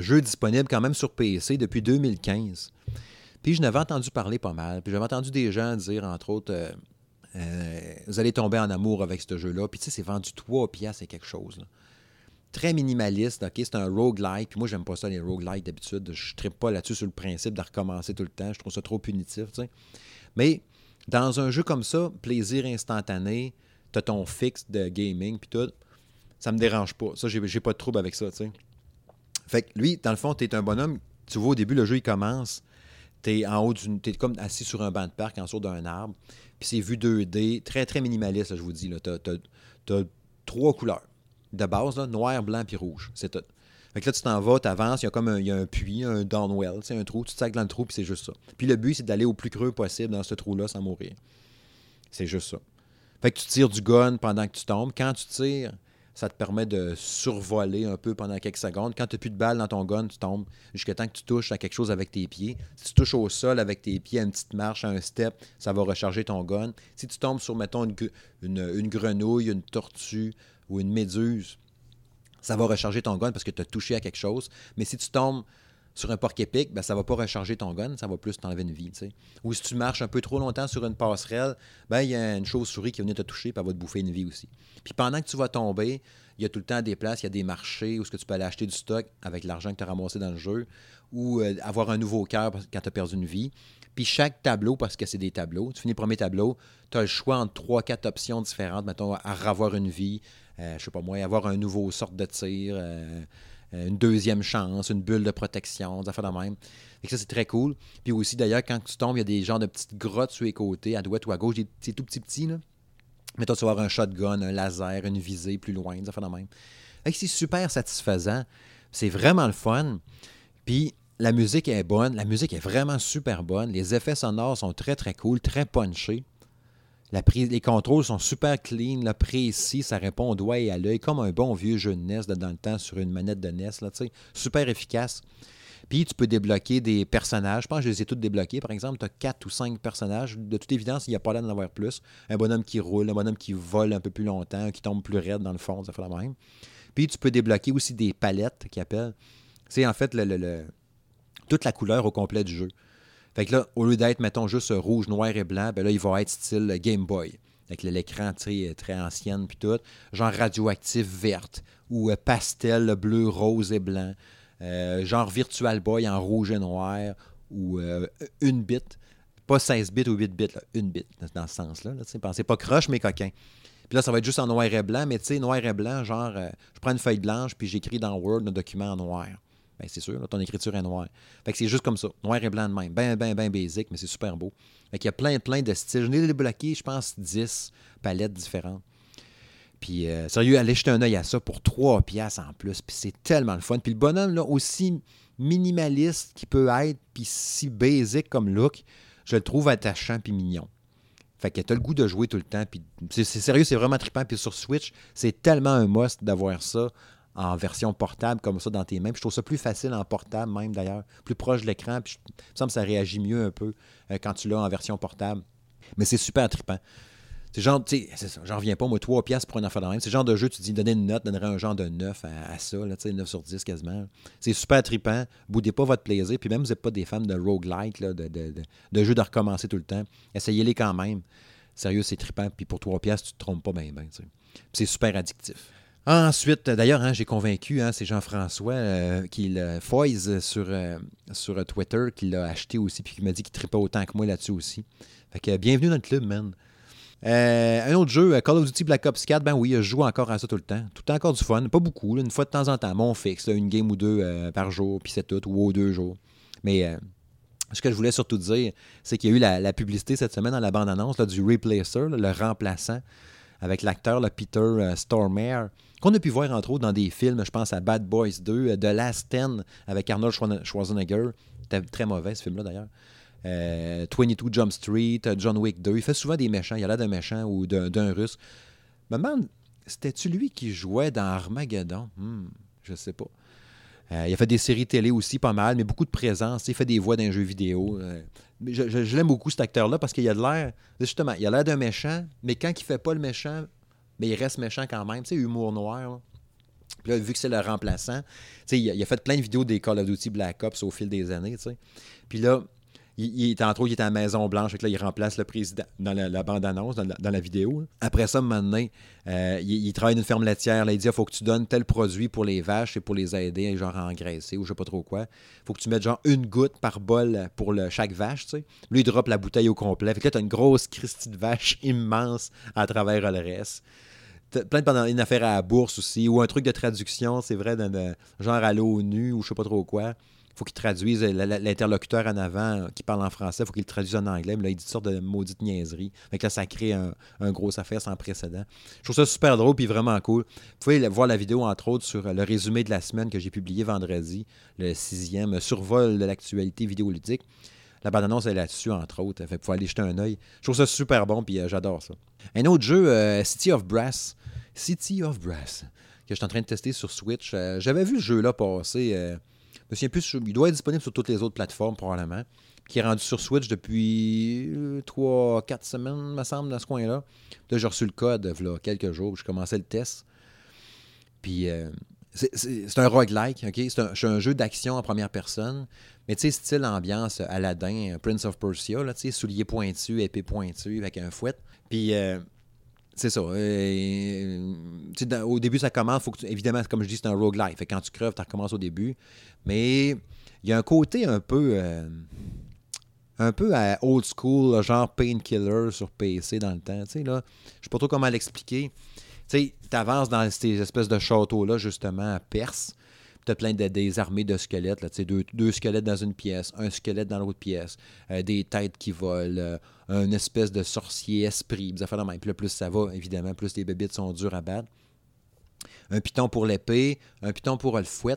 jeu disponible quand même sur PC depuis 2015. Puis je n'avais entendu parler pas mal. Puis j'avais entendu des gens dire, entre autres, euh, euh, vous allez tomber en amour avec ce jeu-là. Puis tu sais, c'est vendu 3 piastres, c'est quelque chose. Très minimaliste, OK? C'est un roguelike. Puis moi, j'aime pas ça, les roguelikes d'habitude. Je ne pas là-dessus sur le principe de recommencer tout le temps. Je trouve ça trop punitif, tu sais. Mais dans un jeu comme ça, plaisir instantané, tu as ton fixe de gaming, puis tout, ça me dérange pas. Ça, j'ai pas de trouble avec ça, tu sais. Fait que lui, dans le fond, tu es un bonhomme. Tu vois, au début, le jeu, il commence tu es en d'une. Comme assis sur un banc de parc en dessous d'un arbre. Puis c'est vu 2D, très très minimaliste, je vous dis. Tu as, trois couleurs de base, noir, blanc puis rouge. C'est tout. Fait que là, tu t'en vas, tu avances, il y a comme un, puits, un downwell, un trou, tu te dans le trou, puis c'est juste ça. Puis le but, c'est d'aller au plus creux possible dans ce trou-là sans mourir. C'est juste ça. Fait que tu tires du gun pendant que tu tombes. Quand tu tires, ça te permet de survoler un peu pendant quelques secondes. Quand tu n'as plus de balles dans ton gun, tu tombes jusqu'à temps que tu touches à quelque chose avec tes pieds. Si tu touches au sol avec tes pieds, à une petite marche, à un step, ça va recharger ton gun. Si tu tombes sur, mettons, une, grenouille, une tortue ou une méduse, ça va recharger ton gun parce que tu as touché à quelque chose. Mais si tu tombes sur un porc-épic, ben, ça ne va pas recharger ton gun, ça va plus t'enlever une vie. Ou si tu marches un peu trop longtemps sur une passerelle, ben, il y a une chauve-souris qui va venir te toucher et elle va te bouffer une vie aussi. Puis pendant que tu vas tomber, il y a tout le temps des places, il y a des marchés où ce que tu peux aller acheter du stock avec l'argent que tu as ramassé dans le jeu ou euh, avoir un nouveau cœur quand tu as perdu une vie. Puis chaque tableau, parce que c'est des tableaux, tu finis le premier tableau, tu as le choix entre 3-4 options différentes, mettons, à revoir une vie, euh, je sais pas moi, avoir un nouveau sorte de tir, euh, une deuxième chance, une bulle de protection, des affaires de même. Ça, c'est très cool. Puis aussi, d'ailleurs, quand tu tombes, il y a des genres de petites grottes sur les côtés, à droite ou à gauche, c'est tout petit petit, là. Mais toi, tu vas avoir un shotgun, un laser, une visée plus loin, des affaires de même. c'est super satisfaisant. C'est vraiment le fun. Puis la musique est bonne. La musique est vraiment super bonne. Les effets sonores sont très, très cool, très punchés les contrôles sont super clean, là, précis, ça répond au doigt et à l'œil, comme un bon vieux jeu de NES dans le temps sur une manette de NES. Là, super efficace. Puis tu peux débloquer des personnages. Je pense que je les ai tous débloqués. Par exemple, tu as quatre ou cinq personnages. De toute évidence, il n'y a pas l'air d'en avoir plus. Un bonhomme qui roule, un bonhomme qui vole un peu plus longtemps, qui tombe plus raide dans le fond, ça fait la même. Puis tu peux débloquer aussi des palettes qui appellent. C'est en fait le, toute la couleur au complet du jeu. Fait que là, au lieu d'être, mettons, juste rouge, noir et blanc, ben là, il va être style Game Boy. Avec l'écran très ancienne puis tout. Genre radioactif verte ou euh, pastel bleu, rose et blanc. Euh, genre Virtual Boy en rouge et noir ou euh, une bit. Pas 16 bits ou 8 bits, une bit dans ce sens-là. Là, Pensez pas croche, mais coquin. Puis là, ça va être juste en noir et blanc, mais tu sais, noir et blanc, genre, je prends une feuille blanche puis j'écris dans Word un document en noir. Ben, c'est sûr, ton écriture est noire. Fait que c'est juste comme ça, noir et blanc de même. Ben, ben, ben basic, mais c'est super beau. Fait qu'il y a plein, plein de styles. Je n'ai débloqué, je pense, 10 palettes différentes. Puis, euh, sérieux, allez jeter un œil à ça pour 3 piastres en plus. Puis c'est tellement le fun. Puis le bonhomme, là, aussi minimaliste qu'il peut être, puis si basic comme look, je le trouve attachant puis mignon. Fait que t'as le goût de jouer tout le temps. Puis c'est sérieux, c'est vraiment trippant. Puis sur Switch, c'est tellement un must d'avoir ça en version portable comme ça dans tes mains. je trouve ça plus facile en portable même d'ailleurs, plus proche de l'écran. Puis il me semble que ça réagit mieux un peu euh, quand tu l'as en version portable. Mais c'est super trippant. C'est genre, tu sais, j'en reviens pas, moi, 3 piastres pour une affaire de même. C'est le genre de jeu, tu dis, donner une note, donnerais un genre de 9 à, ça, là, 9 sur 10 quasiment. C'est super trippant. Boudez pas votre plaisir. Puis même vous n'êtes pas des fans de roguelike, là, de, de, de, jeux de recommencer tout le temps, essayez-les quand même. Sérieux, c'est trippant. Puis pour 3 piastres, tu te trompes pas bien, bien. C'est super addictif. Ensuite, d'ailleurs, hein, j'ai convaincu, hein, c'est Jean-François euh, qui le sur, euh, sur Twitter, qui l'a acheté aussi, puis qui m'a dit qu'il tripait autant que moi là-dessus aussi. Fait que bienvenue dans le club, man. un autre jeu, Call of Duty Black Ops 4, ben oui, je joue encore à ça tout le temps. Tout le temps encore du fun. Pas beaucoup, une fois de temps en temps. Mon fixe, une game ou deux par jour, puis c'est tout, ou deux jours. Mais ce que je voulais surtout dire, c'est qu'il y a eu la, publicité cette semaine dans la bande-annonce du Replacer, le remplaçant, avec l'acteur Peter Stormare qu'on a pu voir entre autres dans des films, je pense à Bad Boys 2, The Last Ten avec Arnold Schwarzenegger. C'était très mauvais ce film-là d'ailleurs. 22 euh, Jump Street, John Wick 2. Il fait souvent des méchants. Il y a là d'un méchant ou d'un russe. Me demande, c'était-tu lui qui jouait dans Armageddon? Hmm, je sais pas. Euh, il a fait des séries télé aussi, pas mal, mais beaucoup de présence. Il fait des voix dans jeux vidéo. Euh, je, l'aime beaucoup, cet acteur-là, parce qu'il a de l'air, justement, il a l'air d'un méchant, mais quand il fait pas le méchant, mais il reste méchant quand même. Tu sais, humour noir. Puis là, vu que c'est le remplaçant, il, a, fait plein de vidéos des Call of Duty Black Ops au fil des années. Puis là, il, est entre autres, il est à la Maison Blanche, là, il remplace le président dans la, bande-annonce, dans, la, vidéo. Après ça, maintenant, euh, il, travaille dans une ferme laitière. Il dit il faut que tu donnes tel produit pour les vaches et pour les aider, genre à engraisser ou je sais pas trop quoi. faut que tu mettes genre une goutte par bol pour chaque vache. Lui, il drop la bouteille au complet. Fait là, tu as une grosse Christie de vache immense à travers le reste plein de une affaire à la bourse aussi, ou un truc de traduction, c'est vrai, genre à l'ONU ou je sais pas trop quoi. Faut qu'il traduise l'interlocuteur en avant qui parle en français, faut qu'il le traduise en anglais, mais là, il dit une sorte de maudite niaiserie. Fait là, ça crée un, gros affaire sans précédent. Je trouve ça super drôle puis vraiment cool. Vous pouvez voir la vidéo, entre autres, sur le résumé de la semaine que j'ai publié vendredi, le sixième survol de l'actualité vidéoludique. La bande-annonce est là-dessus, entre autres. Fait faut aller jeter un œil. Je trouve ça super bon, puis euh, j'adore ça. Un autre jeu, euh, City of Brass. City of Brass, que je suis en train de tester sur Switch. Euh, j'avais vu le jeu-là passer. Euh, je plus, il doit être disponible sur toutes les autres plateformes, probablement. Qui est rendu sur Switch depuis 3-4 semaines, me semble, dans ce coin-là. Là, j'ai reçu le code, quelques jours, je commençais le test. Puis. c'est un roguelike, OK? C'est un, un, jeu d'action en première personne. Mais tu sais, style ambiance Aladdin, Prince of Persia, là, tu sais, souliers pointus, épée pointue, avec un fouet. Puis, euh, c'est ça. Euh, au début, ça commence, faut que évidemment, comme je dis, c'est un roguelike. Fait quand tu creves, tu recommences au début. Mais il y a un côté un peu. Euh, un peu à old school, genre Painkiller sur PC dans le temps. Tu sais, là, je sais pas trop comment l'expliquer. Tu avances dans ces espèces de châteaux-là, justement, à Perse tu as plein de, des armées de squelettes, là, deux, deux squelettes dans une pièce, un squelette dans l'autre pièce, euh, des têtes qui volent, euh, une espèce de sorcier esprit, Puis là, plus ça va, évidemment, plus les bébites sont dures à battre. Un piton pour l'épée, un piton pour le fouet.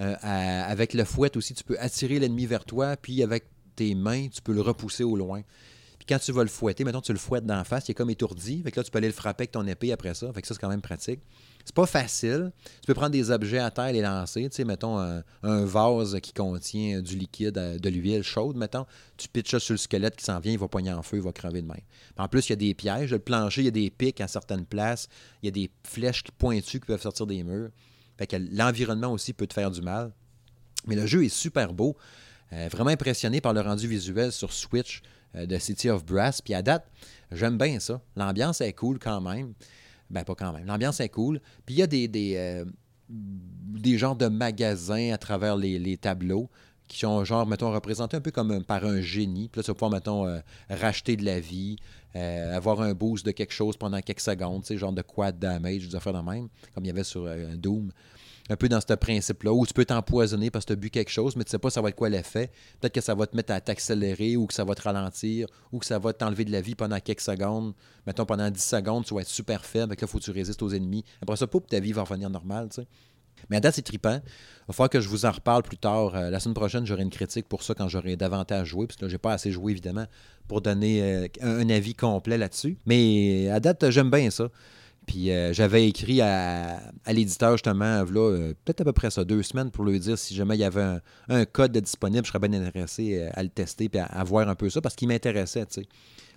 Euh, avec le fouet aussi, tu peux attirer l'ennemi vers toi, puis avec tes mains, tu peux le repousser au loin. Puis quand tu vas le fouetter, maintenant tu le fouettes d'en face, il est comme étourdi. Fait que là, tu peux aller le frapper avec ton épée après ça. Fait que ça, c'est quand même pratique. C'est pas facile. Tu peux prendre des objets à terre et les lancer. Tu sais, mettons un, vase qui contient du liquide, euh, de l'huile chaude, mettons. Tu pitches ça sur le squelette qui s'en vient, il va pogner en feu, il va crever de même. En plus, il y a des pièges. Le plancher, il y a des pics à certaines places. Il y a des flèches pointues qui peuvent sortir des murs. Fait que l'environnement aussi peut te faire du mal. Mais le jeu est super beau. Euh, vraiment impressionné par le rendu visuel sur Switch de City of Brass. Puis à date, j'aime bien ça. L'ambiance est cool quand même. Ben, pas quand même. L'ambiance est cool. Puis il y a des, des, euh, genres de magasins à travers les, tableaux qui sont, genre, mettons, représentés un peu comme par un génie. Puis là, tu vas pouvoir, mettons, racheter de la vie, avoir un boost de quelque chose pendant quelques secondes, tu sais, genre de quad damage, des affaires de même, comme il y avait sur Doom un peu dans ce principe-là, où tu peux t'empoisonner parce que tu as bu quelque chose, mais tu sais pas ça va être quoi l'effet. Peut-être que ça va te mettre à t'accélérer ou que ça va te ralentir ou que ça va t'enlever de la vie pendant quelques secondes. Mettons, pendant 10 secondes, tu vas être super faible, là, il faut que tu résistes aux ennemis. Après ça, pour ta vie va revenir normale, tu sais. Mais à date, c'est trippant. Il va falloir que je vous en reparle plus tard. Euh, la semaine prochaine, j'aurai une critique pour ça quand j'aurai davantage joué, parce que là, j'ai pas assez joué, évidemment, pour donner euh, un, avis complet là-dessus. Mais à date, j'aime bien ça. Puis euh, j'avais écrit à, l'éditeur justement, là, peut-être à peu près ça, deux semaines, pour lui dire si jamais il y avait un, code disponible, je serais bien intéressé euh, à le tester et à, voir un peu ça parce qu'il m'intéressait, tu sais.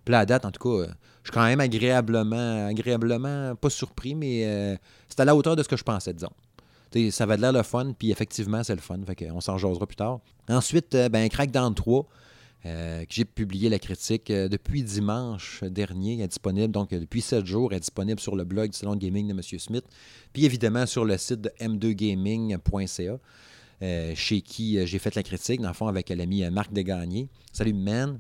Puis à date, en tout cas, je suis quand même agréablement, agréablement, pas surpris, mais c'est à la hauteur de ce que je pensais, disons. ça va de l'air le fun, puis effectivement, c'est le fun. Fait qu'on s'en jasera plus tard. Ensuite, ben, Crackdown 3. Euh, que j'ai publié la critique euh, depuis dimanche dernier. Elle est disponible, donc euh, depuis 7 jours, elle est disponible sur le blog du Salon de Gaming de M. Smith, puis évidemment sur le site de m2gaming.ca, chez qui j'ai fait la critique, dans le fond, avec l'ami Marc Degagné. Salut, man!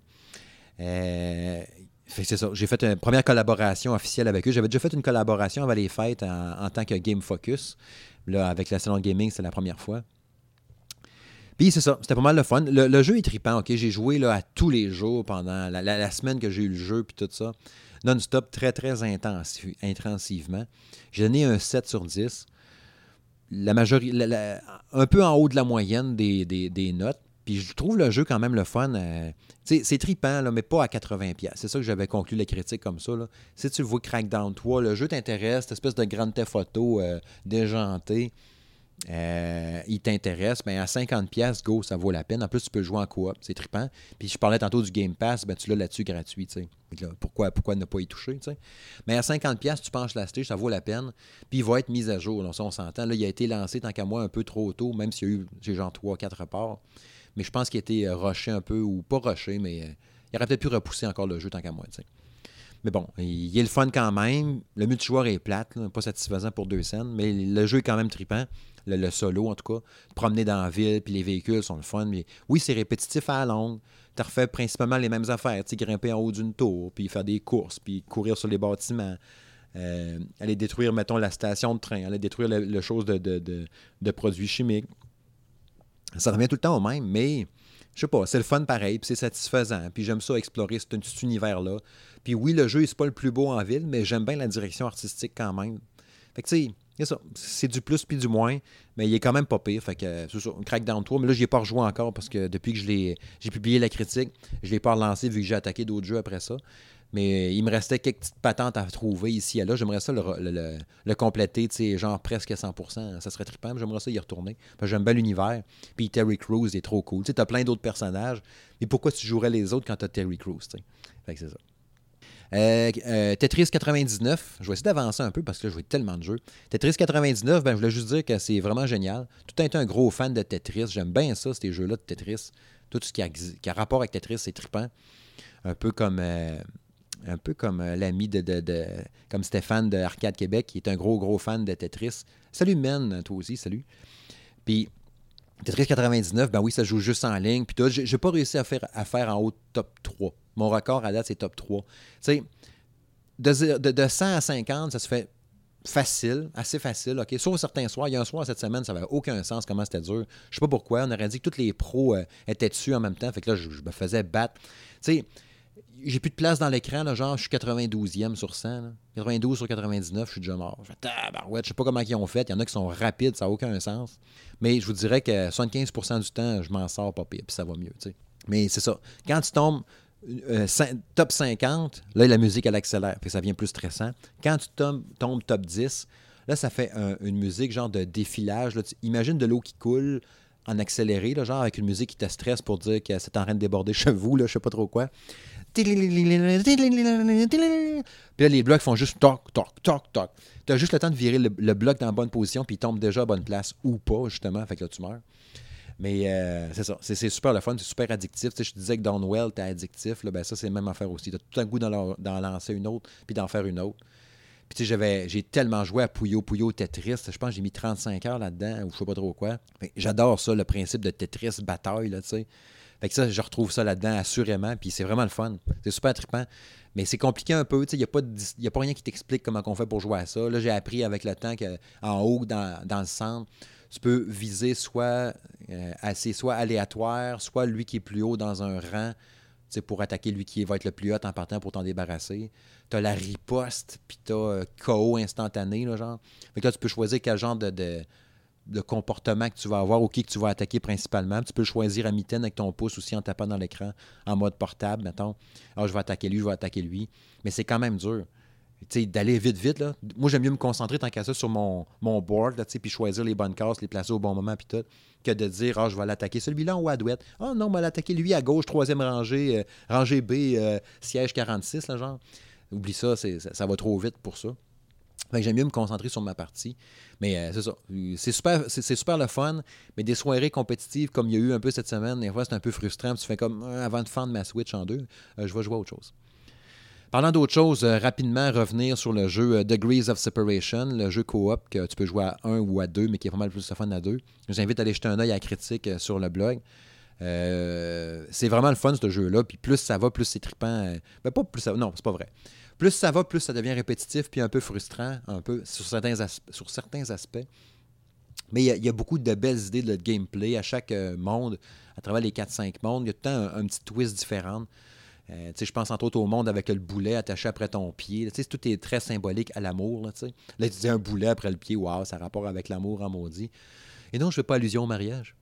c'est ça. J'ai fait une première collaboration officielle avec eux. J'avais déjà fait une collaboration avant les fêtes en, tant que Game Focus. Là, avec la Salon Gaming, c'est la première fois. Puis c'est ça, c'était pas mal le fun. Le, jeu est trippant, ok? J'ai joué là, à tous les jours pendant la, semaine que j'ai eu le jeu, puis tout ça. Non-stop, très, très intensivement. J'ai donné un 7 sur 10. La majorité, un peu en haut de la moyenne des, notes. Puis je trouve le jeu quand même le fun. Euh, c'est trippant, là, mais pas à 80$. C'est ça que j'avais conclu les critiques comme ça. Là. Si tu vois Crackdown 3, le jeu t'intéresse, cette espèce de grande photo euh, déjantée. Euh, il t'intéresse, mais à 50$, go, ça vaut la peine. En plus, tu peux jouer en coop, c'est trippant. Puis je parlais tantôt du Game Pass, ben, tu l'as là-dessus gratuit. pourquoi, pourquoi ne pas y toucher? Mais à 50$, tu penches la stage, ça vaut la peine. Puis il va être mis à jour. Donc, ça, on s'entend. Là, il a été lancé, tant qu'à moi, un peu trop tôt, même s'il y a eu j'ai genre 3-4 reports. Mais je pense qu'il a été rushé un peu, ou pas rushé, mais euh, il aurait peut-être pu repousser encore le jeu tant qu'à moi. Mais bon, il est le fun quand même. Le multijoueur est plate, pas satisfaisant pour deux scènes, mais le jeu est quand même trippant le, solo en tout cas, promener dans la ville, puis les véhicules sont le fun. Mais oui, c'est répétitif à la longue. Tu refais principalement les mêmes affaires, tu grimper en haut d'une tour, puis faire des courses, puis courir sur les bâtiments. Euh, aller détruire, mettons, la station de train, aller détruire le, chose de, de, produits chimiques. Ça revient tout le temps au même, mais je sais pas, c'est le fun pareil, puis c'est satisfaisant, puis j'aime ça explorer cet, univers-là. Puis oui, le jeu, c'est pas le plus beau en ville, mais j'aime bien la direction artistique quand même. Fait que tu sais, c'est du plus puis du moins, mais il est quand même pas pire. Fait que c'est Crackdown 3. Mais là, je ai pas rejoué encore parce que depuis que j'ai publié la critique, je l'ai pas relancé vu que j'ai attaqué d'autres jeux après ça. Mais il me restait quelques petites patentes à trouver ici et là. J'aimerais ça le, le, le, compléter, tu sais, genre presque à 100%. Ça serait trippant, mais j'aimerais ça y retourner. J'aime bien l'univers. Puis Terry Crews est trop cool. Tu as plein d'autres personnages. Mais pourquoi tu jouerais les autres quand tu as Terry Crews? Fait que c'est ça. Euh, euh, Tetris 99, je vais essayer d'avancer un peu parce que je vois tellement de jeux. Tetris 99, ben, je voulais juste dire que c'est vraiment génial. Tout le été un gros fan de Tetris. J'aime bien ça, ces jeux-là de Tetris. Tout ce qui a, a rapport avec Tetris, c'est trippant. Un peu comme. Euh, un peu comme l'ami de, de, comme Stéphane de Arcade Québec, qui est un gros, gros fan de Tetris. Salut Men, toi aussi, salut. Puis Tetris 99, ben oui, ça joue juste en ligne. Puis je n'ai pas réussi à faire, à faire en haut top 3. Mon record à date, c'est top 3. Tu sais, de, de, 100 à 50, ça se fait facile, assez facile, OK? Sauf certains soirs. Il y a un soir cette semaine, ça n'avait aucun sens comment c'était dur. Je sais pas pourquoi. On aurait dit que tous les pros euh, étaient dessus en même temps. Fait que là, je, me faisais battre. Tu sais, j'ai plus de place dans l'écran, genre, je suis 92e sur 100. 92 sur 99, je suis déjà mort. Je fais je sais pas comment ils ont fait. Il y en a qui sont rapides, ça n'a aucun sens. Mais je vous dirais que 75% du temps, je m'en sors pas pire, puis ça va mieux. Mais c'est ça. Quand tu tombes euh, top 50, là, la musique, elle accélère, puis ça devient plus stressant. Quand tu tombes, top 10, là, ça fait une musique genre de défilage. Là, tu imagines de l'eau qui coule en accéléré, là, genre avec une musique qui te stresse pour dire que c'est en train de déborder chez vous, là, je sais pas trop quoi. Puis là, les blocs font juste toc, toc, toc, toc. Tu as juste le temps de virer le, bloc dans la bonne position, puis il tombe déjà à bonne place ou pas, justement. Fait que là, tu meurs. Mais euh, c'est ça, c'est super le fun, c'est super addictif. Tu sais, je te disais que Downwell, t'es addictif, là, ben ça, c'est même affaire aussi. Tu as tout un goût d'en lancer une autre, puis d'en faire une autre. Puis tu sais, j'ai tellement joué à Puyo Puyo Tetris, je pense que j'ai mis 35 heures là-dedans, ou je sais pas trop quoi. J'adore ça, le principe de Tetris bataille, là, tu sais. Fait ça, je retrouve ça là-dedans, assurément, puis c'est vraiment le fun. C'est super trippant. Mais c'est compliqué un peu, il n'y a, pas a rien qui t'explique comment on fait pour jouer à ça. Là, j'ai appris avec le temps qu'en haut, dans, dans le centre, tu peux viser soit euh, assez soit aléatoire, soit lui qui est plus haut dans un rang pour attaquer lui qui va être le plus haut en partant pour t'en débarrasser. Tu as la riposte, puis tu as euh, KO instantané, là, genre. Fait que là, tu peux choisir quel genre de, comportement que tu vas avoir ou qui tu vas attaquer principalement. Tu peux choisir à mitaine avec ton pouce aussi en tapant dans l'écran en mode portable, mettons. Ah, je vais attaquer lui, je vais attaquer lui. Mais c'est quand même dur d'aller vite, vite. Là. Moi, j'aime mieux me concentrer tant qu'à ça sur mon, mon board, puis choisir les bonnes cases, les placer au bon moment, puis tout, que de dire, ah, je vais l'attaquer celui-là ou à douette. Ah non, on va l'attaquer lui à gauche, troisième rangée, euh, rangée B, euh, siège 46, là, genre. Oublie ça, ça, va trop vite pour ça. J'aime mieux me concentrer sur ma partie. Mais euh, c'est ça. C'est super, super le fun, mais des soirées compétitives comme il y a eu un peu cette semaine, des fois c'est un peu frustrant. Tu fais comme avant de fendre ma Switch en deux, je vais jouer à autre chose. Parlant d'autre chose, euh, rapidement revenir sur le jeu euh, Degrees of Separation, le jeu coop que tu peux jouer à un ou à deux, mais qui est vraiment le plus fun à deux. Je vous invite à aller jeter un œil à critique euh, sur le blog. Euh, c'est vraiment le fun, ce jeu-là. Puis plus ça va, plus c'est trippant. Euh, ben, pas plus ça Non, c'est pas vrai. Plus ça va, plus ça devient répétitif, puis un peu frustrant, un peu sur certains, aspects. Mais il y, a beaucoup de belles idées de gameplay à chaque euh, monde, à travers les 4-5 mondes. Il y a tout le temps un, petit twist différent. je pense entre autres au monde avec le boulet attaché après ton pied. tout est très symbolique à l'amour. Là, là, tu dis un boulet après le pied, waouh, ça a rapport avec l'amour en maudit. Et non, je ne fais pas allusion au mariage.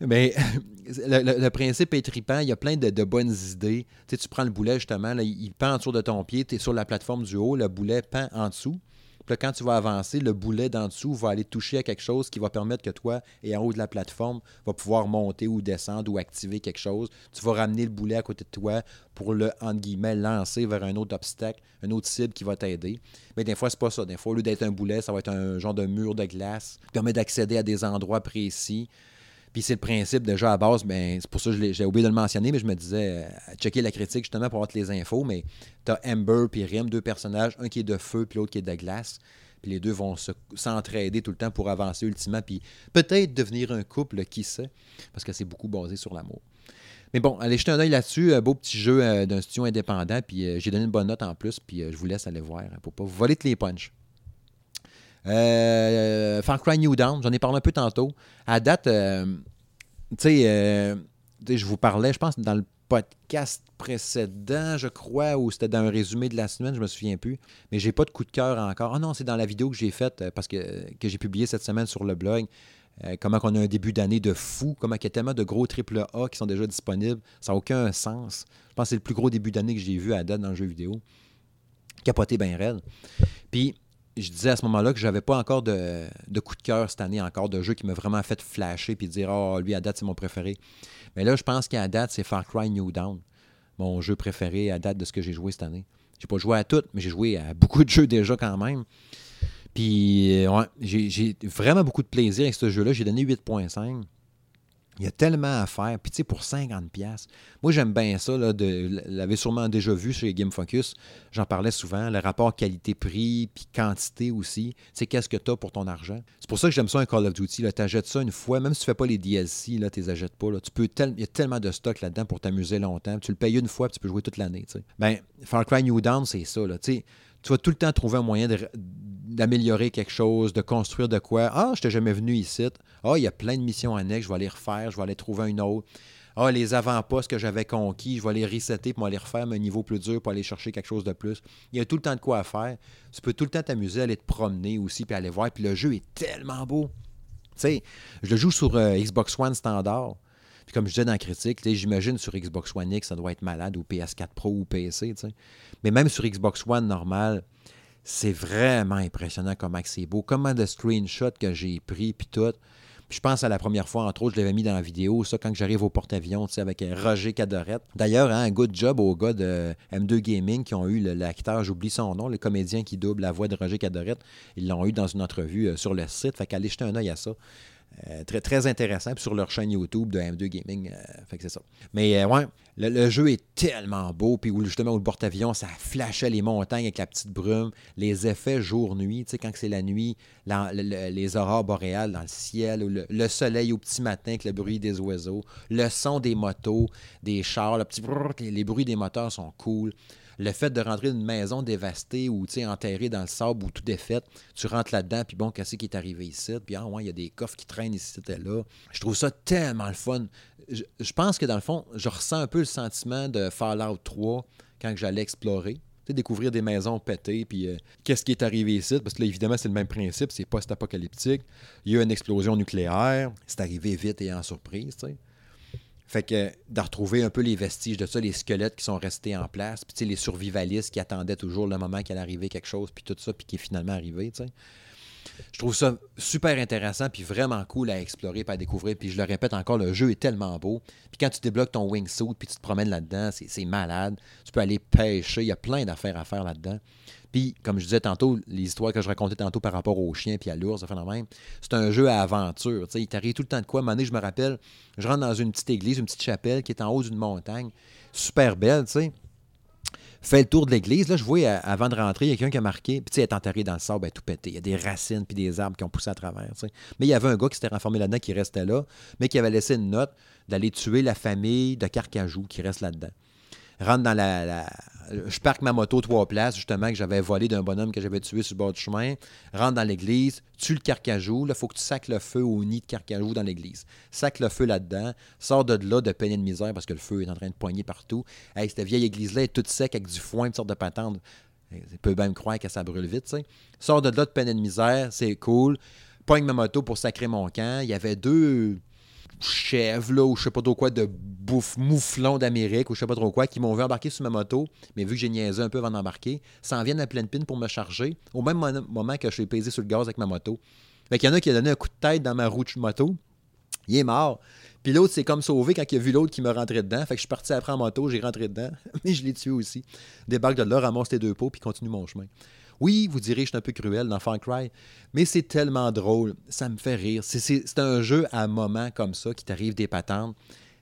Mais le, principe est tripant. Il y a plein de, bonnes idées. Tu, sais, tu prends le boulet, justement, là, il pend autour de ton pied. Tu es sur la plateforme du haut. Le boulet pend en dessous. Puis là, quand tu vas avancer, le boulet d'en dessous va aller toucher à quelque chose qui va permettre que toi, et en haut de la plateforme, va pouvoir monter ou descendre ou activer quelque chose. Tu vas ramener le boulet à côté de toi pour le, entre guillemets, lancer vers un autre obstacle, un autre cible qui va t'aider. Mais des fois, c'est pas ça. Des fois, au lieu d'être un boulet, ça va être un genre de mur de glace qui permet d'accéder à des endroits précis. Puis c'est le principe déjà à base, ben, c'est pour ça que j'ai oublié de le mentionner, mais je me disais, euh, checker la critique justement pour avoir les infos, mais tu as Amber puis Rim, deux personnages, un qui est de feu puis l'autre qui est de glace. Puis les deux vont s'entraider tout le temps pour avancer ultimement, puis peut-être devenir un couple, qui sait, parce que c'est beaucoup basé sur l'amour. Mais bon, allez jeter un oeil là-dessus. Un beau petit jeu euh, d'un studio indépendant. Puis euh, j'ai donné une bonne note en plus. Puis je vous laisse aller voir hein, pour pas vous voler tous les punch. Euh, Far Cry New Dawn, j'en ai parlé un peu tantôt. À date, euh, euh, tu sais, je vous parlais, je pense, dans le podcast précédent, je crois, ou c'était dans un résumé de la semaine, je me souviens plus. Mais j'ai pas de coup de cœur encore. Ah non, c'est dans la vidéo que j'ai faite, parce que, que j'ai publié cette semaine sur le blog. comment on a un début d'année de fou, comment il y a tellement de gros triple A qui sont déjà disponibles. Ça n'a aucun sens. Je pense que c'est le plus gros début d'année que j'ai vu à date dans le jeu vidéo. Capoté bien raide. Puis, je disais à ce moment-là que j'avais pas encore de, coup de cœur cette année, encore de jeu qui m'a vraiment fait flasher puis dire Oh, lui, à date, c'est mon préféré. Mais là, je pense qu'à date, c'est Far Cry New Dawn, mon jeu préféré à date de ce que j'ai joué cette année. J'ai pas joué à tout, mais j'ai joué à beaucoup de jeux déjà quand même. Puis, euh, j'ai vraiment beaucoup de plaisir avec ce jeu-là. J'ai donné 8.5. Il y a tellement à faire. Puis, tu sais, pour 50$. Moi, j'aime bien ça. Là, de, l'avez sûrement déjà vu chez Game Focus. J'en parlais souvent. Le rapport qualité-prix, puis quantité aussi. C'est qu'est-ce que tu as pour ton argent? C'est pour ça que j'aime ça un Call of Duty. Tu achètes ça une fois. Même si tu fais pas les DLC, tu ne les achètes pas. Là. Tu peux il y a tellement de stock là-dedans pour t'amuser longtemps. Tu le payes une fois, puis tu peux jouer toute l'année. Ben, Far Cry New Dawn, c'est ça. Là, tu vas tout le temps trouver un moyen d'améliorer quelque chose, de construire de quoi. Ah, je t'ai jamais venu ici. Ah, il y a plein de missions annexes, je vais aller refaire, je vais aller trouver une autre. Ah, les avant-postes que j'avais conquis, je vais les resetter pour aller refaire un niveau plus dur pour aller chercher quelque chose de plus. Il y a tout le temps de quoi faire. Tu peux tout le temps t'amuser, aller te promener aussi, puis aller voir. Puis le jeu est tellement beau. Tu sais, je le joue sur euh, Xbox One standard. Puis comme je disais dans la critique, j'imagine sur Xbox One X, ça doit être malade, ou PS4 Pro ou PC. Mais même sur Xbox One normal, c'est vraiment impressionnant comment c'est beau. Comment de screenshots que j'ai pris, puis tout je pense à la première fois, entre autres, je l'avais mis dans la vidéo, ça, quand j'arrive au porte-avions, tu sais, avec euh, Roger Cadorette. D'ailleurs, hein, un good job aux gars de M2 Gaming qui ont eu l'acteur, j'oublie son nom, le comédien qui double la voix de Roger Cadorette. Ils l'ont eu dans une entrevue euh, sur le site. Fait qu'allez jeter un œil à ça. Euh, très, très intéressant. Puis sur leur chaîne YouTube de M2 Gaming, euh, fait que c'est ça. Mais euh, ouais, le, jeu est tellement beau. Puis justement, au le porte-avions, ça flashait les montagnes avec la petite brume, les effets jour-nuit. Tu sais, quand c'est la nuit, les aurores boréales dans le ciel, le, soleil au petit matin avec le bruit des oiseaux, le son des motos, des chars, le petit les bruits des moteurs sont cool le fait de rentrer dans une maison dévastée ou enterrée dans le sable où tout fait, tu rentres là-dedans, puis bon, qu'est-ce qui est arrivé ici? Puis ah, ouais, il y a des coffres qui traînent ici, c'était là. Je trouve ça tellement le fun. Je, pense que dans le fond, je ressens un peu le sentiment de Fallout 3 quand j'allais explorer découvrir des maisons pétées, puis euh, qu'est-ce qui est arrivé ici, parce que là, évidemment, c'est le même principe, c'est post-apocalyptique. Il y a eu une explosion nucléaire, c'est arrivé vite et en surprise, tu sais. Fait que de retrouver un peu les vestiges de ça, les squelettes qui sont restés en place, puis les survivalistes qui attendaient toujours le moment allait arriver quelque chose, puis tout ça, puis qui est finalement arrivé, tu sais. Je trouve ça super intéressant, puis vraiment cool à explorer, puis à découvrir. Puis je le répète encore, le jeu est tellement beau. Puis quand tu débloques ton wingsuit, puis tu te promènes là-dedans, c'est malade. Tu peux aller pêcher, il y a plein d'affaires à faire là-dedans. Puis, comme je disais tantôt, les histoires que je racontais tantôt par rapport aux chiens puis à l'ours, même, c'est un jeu à aventure. il t'arrive tout le temps de quoi. À un je me rappelle, je rentre dans une petite église, une petite chapelle qui est en haut d'une montagne, super belle, tu sais. Fais le tour de l'église. Là, je vois, euh, avant de rentrer, il y a quelqu'un qui a marqué. Puis, tu sais, est enterré dans le sable, tout pété. Il y a des racines puis des arbres qui ont poussé à travers. Mais il y avait un gars qui s'était renformé là-dedans, qui restait là, mais qui avait laissé une note d'aller tuer la famille de Carcajou qui reste là-dedans. Rentre dans la, Je parque ma moto trois places, justement, que j'avais volé d'un bonhomme que j'avais tué sur le bord du chemin. Rentre dans l'église, tue le carcajou. Là, il faut que tu sacs le feu au nid de carcajou dans l'église. Sac le feu là-dedans. Sors de là de peine et de misère parce que le feu est en train de poigner partout. Hey, cette vieille église-là est toute sec avec du foin, une sorte de patente. Tu peux même croire que ça brûle vite, tu sais. Sors de là de peine et de misère, c'est cool. Pogne ma moto pour sacrer mon camp. Il y avait deux chèvres, là, ou je sais pas trop quoi, de bouffe, mouflons d'Amérique, ou je sais pas trop quoi, qui m'ont vu embarquer sur ma moto, mais vu que j'ai niaisé un peu avant d'embarquer, s'en viennent à pleine pine pour me charger, au même mo- moment que je suis pesé sur le gaz avec ma moto. Fait qu'il y en a qui a donné un coup de tête dans ma roue de moto, il est mort. Puis l'autre s'est comme sauvé quand il a vu l'autre qui me rentrait dedans. Fait que je suis parti après en moto, j'ai rentré dedans, mais je l'ai tué aussi. Débarque de là, ramasse tes deux pots, puis continue mon chemin. Oui, vous direz, je suis un peu cruel dans Far Cry, mais c'est tellement drôle. Ça me fait rire. C'est- un jeu à moments comme ça qui t'arrive des patentes.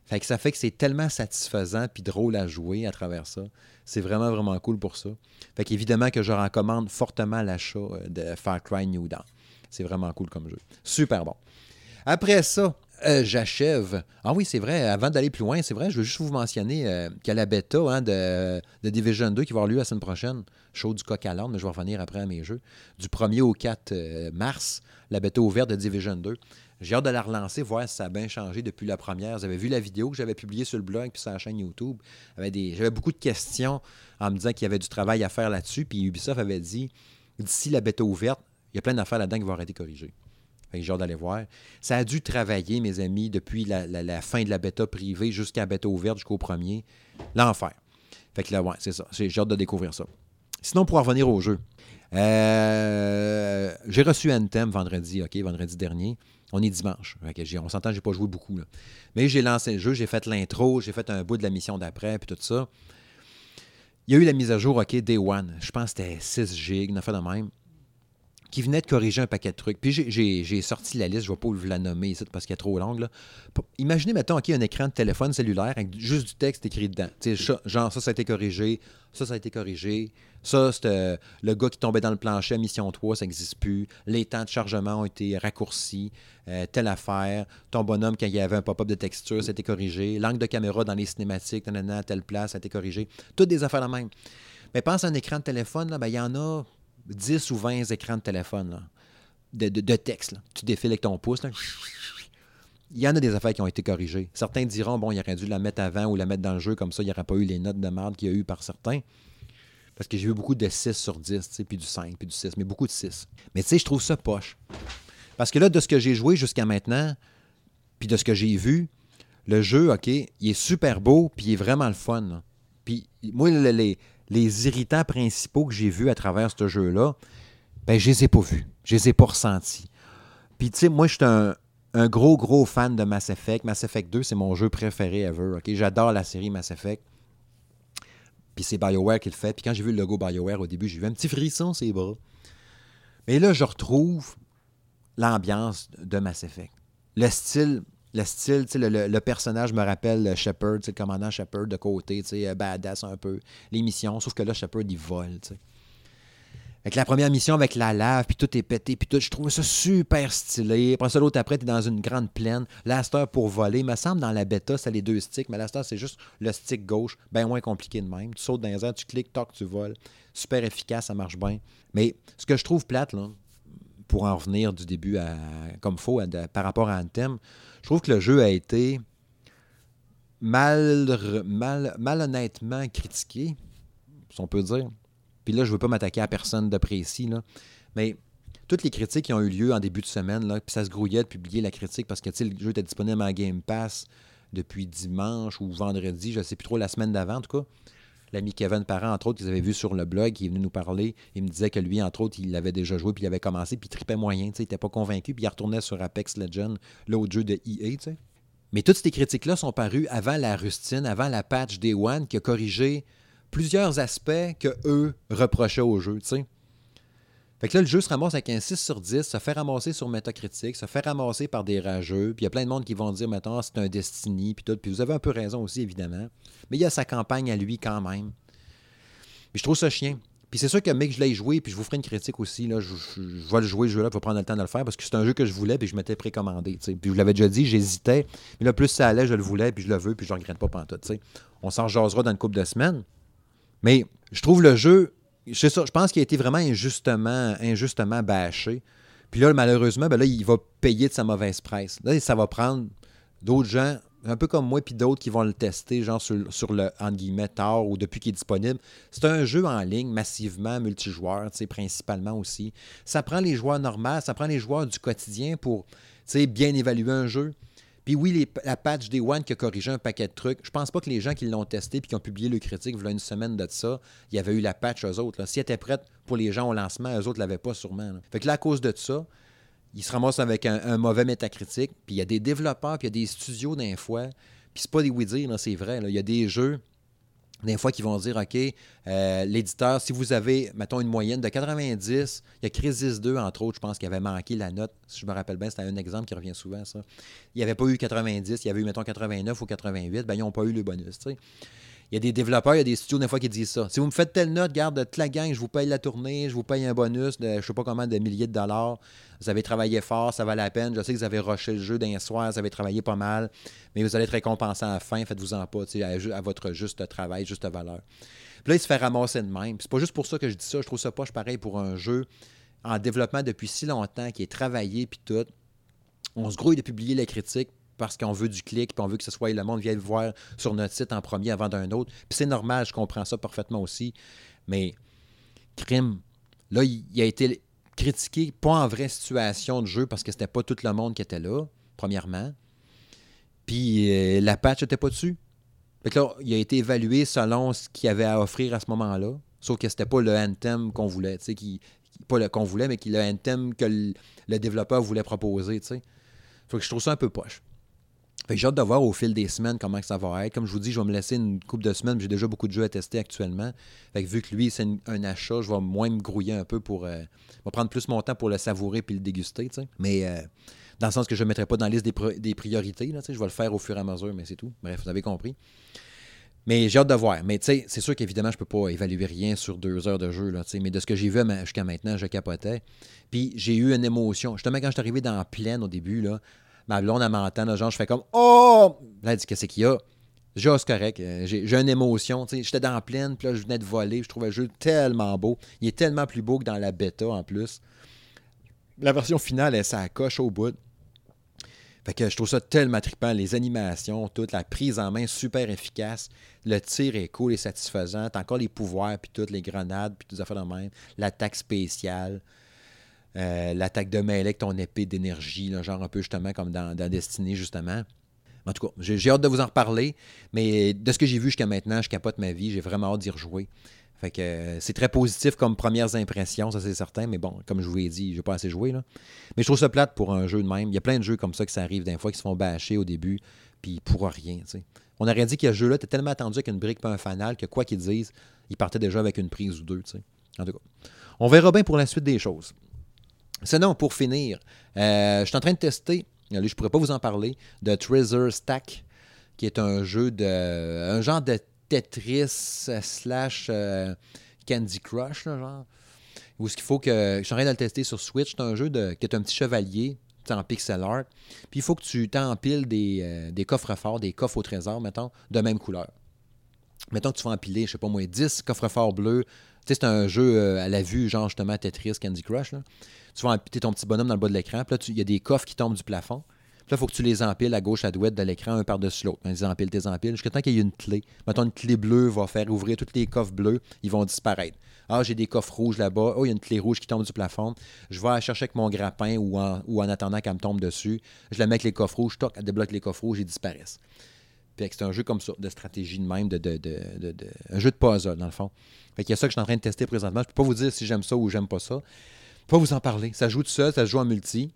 Fait que ça fait que c'est tellement satisfaisant puis drôle à jouer à travers ça. C'est vraiment, vraiment cool pour ça. Fait qu'évidemment que je recommande fortement l'achat euh, de Far Cry New Dawn. C'est vraiment cool comme jeu. Super bon. Après ça, euh, j'achève. Ah oui, c'est vrai, avant d'aller plus loin, c'est vrai, je veux juste vous mentionner euh, qu'il y a la bêta hein, de, de Division 2 qui va avoir lieu la semaine prochaine. Show du coq à l'âne, mais je vais revenir après à mes jeux. Du 1er au 4 euh, mars, la bêta ouverte de Division 2. J'ai hâte de la relancer, voir si ça a bien changé depuis la première. Vous avez vu la vidéo que j'avais publiée sur le blog puis sur la chaîne YouTube. J'avais beaucoup de questions en me disant qu'il y avait du travail à faire là-dessus. Puis Ubisoft avait dit d'ici la bêta ouverte, il y a plein d'affaires là-dedans qui vont arrêter. Fait que j'ai hâte d'aller voir. Ça a dû travailler, mes amis, depuis la, fin de la bêta privée jusqu'à la bêta ouverte, jusqu'au premier. L'enfer. Fait que là, c'est ça. J'ai hâte de découvrir ça. Sinon, pour en revenir au jeu, euh, j'ai reçu Anthem vendredi, OK, vendredi dernier. On est dimanche. On s'entend, j'ai pas joué beaucoup. Mais j'ai lancé le jeu, j'ai fait l'intro, j'ai fait un bout de la mission d'après, puis tout ça. Il y a eu la mise à jour, OK, Day One. Je pense que c'était 6 gigs, une affaire de même qui venait de corriger un paquet de trucs. Puis j'ai- sorti la liste, je ne vais pas vous la nommer ici parce qu'elle est trop longue. Imaginez, mettons, OK, un écran de téléphone cellulaire avec juste du texte écrit dedans. Tu sais, cha- genre, ça, ça a été corrigé, ça, ça a été corrigé, ça, c'est euh, le gars qui tombait dans le plancher, mission 3, ça n'existe plus. Les temps de chargement ont été raccourcis, euh, telle affaire. Ton bonhomme, quand il y avait un pop-up de texture, ça a été corrigé. L'angle de caméra dans les cinématiques, nanana, à telle place, ça a été corrigé. Toutes des affaires la même. Mais pense à un écran de téléphone, ben, il y en a 10 ou 20 écrans de téléphone de, de- texte. Tu défiles avec ton pouce. Il y en a des affaires qui ont été corrigées. Certains diront, bon, il aurait dû la mettre avant ou la mettre dans le jeu, comme ça, il n'y aurait pas eu les notes de merde qu'il y a eu par certains. Parce que j'ai vu beaucoup de 6 sur 10, tu sais, puis du 5, puis du 6, mais beaucoup de 6. Mais tu sais, je trouve ça poche. Parce que là, de ce que j'ai joué jusqu'à maintenant, puis de ce que j'ai vu, le jeu, OK, il est super beau, puis il est vraiment le fun. Puis moi, le- les, les irritants principaux que j'ai vus à travers ce jeu-là, ben, je les ai pas vus. Je les ai pas ressentis. Puis, tu sais, moi, je suis un, gros, gros fan de Mass Effect. Mass Effect 2, c'est mon jeu préféré ever. J'adore la série Mass Effect. Puis c'est BioWare qui le fait. Puis quand j'ai vu le logo BioWare au début, j'ai vu un petit frisson sur les bras. Mais là, je retrouve l'ambiance de Mass Effect. Le style, le style, le, personnage me rappelle Shepard, le commandant Shepard de côté, euh, badass un peu. Les missions, sauf que là, Shepard, il vole. Avec la première mission avec la lave, puis tout est pété, puis tout, je trouve ça super stylé. Après ça, l'autre après, t'es dans une grande plaine. L'aster pour voler. Il me semble dans la bêta, c'est les deux sticks, mais l'aster, c'est juste le stick gauche, bien moins compliqué de même. Tu sautes dans les airs, tu cliques, toc, tu voles. Super efficace, ça marche bien. Mais ce que je trouve plate, là, pour en revenir du début comme faux par rapport à Anthem, je trouve que le jeu a été malhonnêtement critiqué, si on peut dire. Puis là, je ne veux pas m'attaquer à personne de précis, là, mais toutes les critiques qui ont eu lieu en début de semaine, là, puis ça se grouillait de publier la critique parce que le jeu était disponible en Game Pass depuis dimanche ou vendredi, je ne sais plus trop, la semaine d'avant en tout cas. L'ami Kevin Parent, entre autres, qu'ils avaient vu sur le blog, qui est venu nous parler. Il me disait que lui, entre autres, il avait déjà joué, puis il avait commencé, puis il tripait moyen, il n'était pas convaincu, puis il retournait sur Apex Legends, l'autre jeu de EA, tu. Mais toutes ces critiques-là sont parues avant la rustine, avant la patch Day One, qui a corrigé plusieurs aspects que eux reprochaient au jeu, tu. Fait que là, le jeu se ramasse avec un 6 sur 10, se fait ramasser sur Metacritic, se fait ramasser par des rageux, puis il y a plein de monde qui vont dire, maintenant, c'est un Destiny, puis tout. Puis vous avez un peu raison aussi, évidemment. Mais il y a sa campagne à lui quand même. Puis je trouve ça chien. Puis c'est sûr que, mec, je l'ai joué, puis je vous ferai une critique aussi. Là, je, vais le jouer, le jeu-là, pour prendre le temps de le faire, parce que c'est un jeu que je voulais, puis je m'étais précommandé. Puis je l'avais déjà dit, j'hésitais. Mais là, plus ça allait, je le voulais, puis je le veux, puis je ne regrette pas pantoute. T'sais. On s'en jasera dans une couple de semaines. Mais je trouve le jeu, je pense qu'il a été vraiment injustement, bâché. Puis là, malheureusement, ben là, il va payer de sa mauvaise presse. Là, ça va prendre d'autres gens un peu comme moi, puis d'autres qui vont le tester, genre sur, sur le, entre guillemets, tard ou depuis qu'il est disponible. C'est un jeu en ligne, massivement multijoueur, principalement aussi. Ça prend les joueurs normaux, ça prend les joueurs du quotidien pour bien évaluer un jeu. Puis oui, la patch Day One qui a corrigé un paquet de trucs, je pense pas que les gens qui l'ont testé puis qui ont publié le critique a une semaine de ça, il y avait eu la patch aux autres. Là. Si elle était prête pour les gens au lancement, eux autres l'avaient pas sûrement. Fait que là, à cause de ça, il se ramasse avec un, mauvais métacritique. Puis il y a des développeurs, puis il y a des studios d'un fois. Puis c'est pas des oui-dire, c'est vrai. Il y a des jeux, des fois, qui vont dire OK, euh, l'éditeur, si vous avez, mettons, une moyenne de 90, il y a Crisis 2, entre autres, je pense qu'il avait manqué la note. Si je me rappelle bien, c'était un exemple qui revient souvent, ça. Il n'y avait pas eu 90, il y avait eu, mettons, 89 ou 88, ben, ils n'ont pas eu le bonus. Il y a des développeurs, il y a des studios des fois qui disent ça. Si vous me faites telle note, garde la gang, je vous paye la tournée, je vous paye un bonus de je sais pas comment de milliers de dollars. Vous avez travaillé fort, ça valait la peine. Je sais que vous avez rushé le jeu d'un soir, vous avez travaillé pas mal, mais vous allez être récompensé à la fin, faites-vous-en pas, à, à, votre juste travail, juste valeur. Puis là, il se fait ramasser de même. C'est pas juste pour ça que je dis ça, je trouve ça poche pareil pour un jeu en développement depuis si longtemps, qui est travaillé, puis tout. On se grouille de publier les critiques, parce qu'on veut du clic, puis on veut que ce soit le monde vienne voir sur notre site en premier avant d'un autre. Puis c'est normal, je comprends ça parfaitement aussi. Mais crime, là, il, a été critiqué, pas en vraie situation de jeu, parce que c'était pas tout le monde qui était là, premièrement. Puis euh, la patch n'était pas dessus. Fait que là, il a été évalué selon ce qu'il avait à offrir à ce moment-là. Sauf que c'était pas le anthem qu'on voulait, tu sais, qui, pas le qu'on voulait, mais qui le anthem que le, développeur voulait proposer, tu sais. Fait que je trouve ça un peu poche j'ai hâte de voir au fil des semaines comment ça va être. Comme je vous dis, je vais me laisser une couple de semaines. J'ai déjà beaucoup de jeux à tester actuellement. Fait vu que lui, c'est un achat, je vais moins me grouiller un peu pour. Euh, je vais prendre plus mon temps pour le savourer puis le déguster. Mais euh, dans le sens que je ne mettrai pas dans la liste des, priorités. Je vais le faire au fur et à mesure, mais c'est tout. Bref, vous avez compris. Mais j'ai hâte de voir. Mais c'est sûr qu'évidemment, je ne peux pas évaluer rien sur deux heures de jeu. Mais de ce que j'ai vu jusqu'à maintenant, je capotais. Puis j'ai eu une émotion. Justement, quand je suis arrivé dans la plaine au début, là, Ma blonde, elle m'entend, genre, je fais comme Oh! Là, elle dit Qu'est-ce qu'il y a? Genre, c'est correct. Euh, j'ai une émotion. J'étais dans la plaine, puis là, je venais de voler. Je trouvais le jeu tellement beau. Il est tellement plus beau que dans la bêta en plus. La version finale, elle, ça coche au bout. Fait que je trouve ça tellement trippant. Les animations, toute la prise en main super efficace. Le tir est cool et satisfaisant. T'as encore les pouvoirs, puis toutes les grenades, puis toutes les affaires de même. L'attaque spéciale. Euh, l'attaque de mêlée avec ton épée d'énergie, genre un peu justement comme dans, dans Destiny, justement. En tout cas, j'ai hâte de vous en reparler, mais de ce que j'ai vu jusqu'à maintenant, je capote ma vie, j'ai vraiment hâte d'y rejouer. Fait que euh, c'est très positif comme premières impressions, ça c'est certain, mais bon, comme je vous l'ai dit, je n'ai pas assez joué. Mais je trouve ça plate pour un jeu de même. Il y a plein de jeux comme ça qui s'arrivent d'un fois qui se font bâcher au début, puis pour rien. On aurait dit que ce jeu-là était tellement attendu avec une brique pas un fanal que quoi qu'ils disent, il partait déjà avec une prise ou deux. En tout cas, on verra bien pour la suite des choses. Sinon, pour finir, euh, je suis en train de tester, je ne pourrais pas vous en parler, de Treasure Stack, qui est un jeu de. un genre de Tetris slash euh, Candy Crush, genre. Où ce qu'il faut que. Je suis en train de le tester sur Switch. C'est un jeu qui est un petit chevalier en pixel art. Puis il faut que tu t'empiles des, euh, des coffres forts, des coffres au trésor, mettons, de même couleur. Mettons que tu vas empiler, je sais pas moi, 10 coffres forts bleus. Tu sais, c'est un jeu à la vue, genre justement Tetris, Candy Crush. Tu vas empiler ton petit bonhomme dans le bas de l'écran, puis là, il y a des coffres qui tombent du plafond. Puis là, il faut que tu les empiles à gauche, à droite de l'écran, un par-dessus l'autre. Les empiles, tes empiles, jusqu'à temps qu'il y ait une clé. Mettons, une clé bleue va faire ouvrir tous les coffres bleus, ils vont disparaître. Ah, j'ai des coffres rouges là-bas. Oh, il y a une clé rouge qui tombe du plafond. Je vais aller chercher avec mon grappin ou en, attendant qu'elle me tombe dessus. Je la mets avec les coffres rouges, toc, elle débloque les coffres rouges, ils disparaissent. C'est un jeu comme de stratégie de même, de, un jeu de puzzle, dans le fond. Fait qu'il y a ça que je suis en train de tester présentement. Je peux pas vous dire si j'aime ça ou j'aime pas ça pas vous en parler. Ça joue tout seul, ça joue en multi.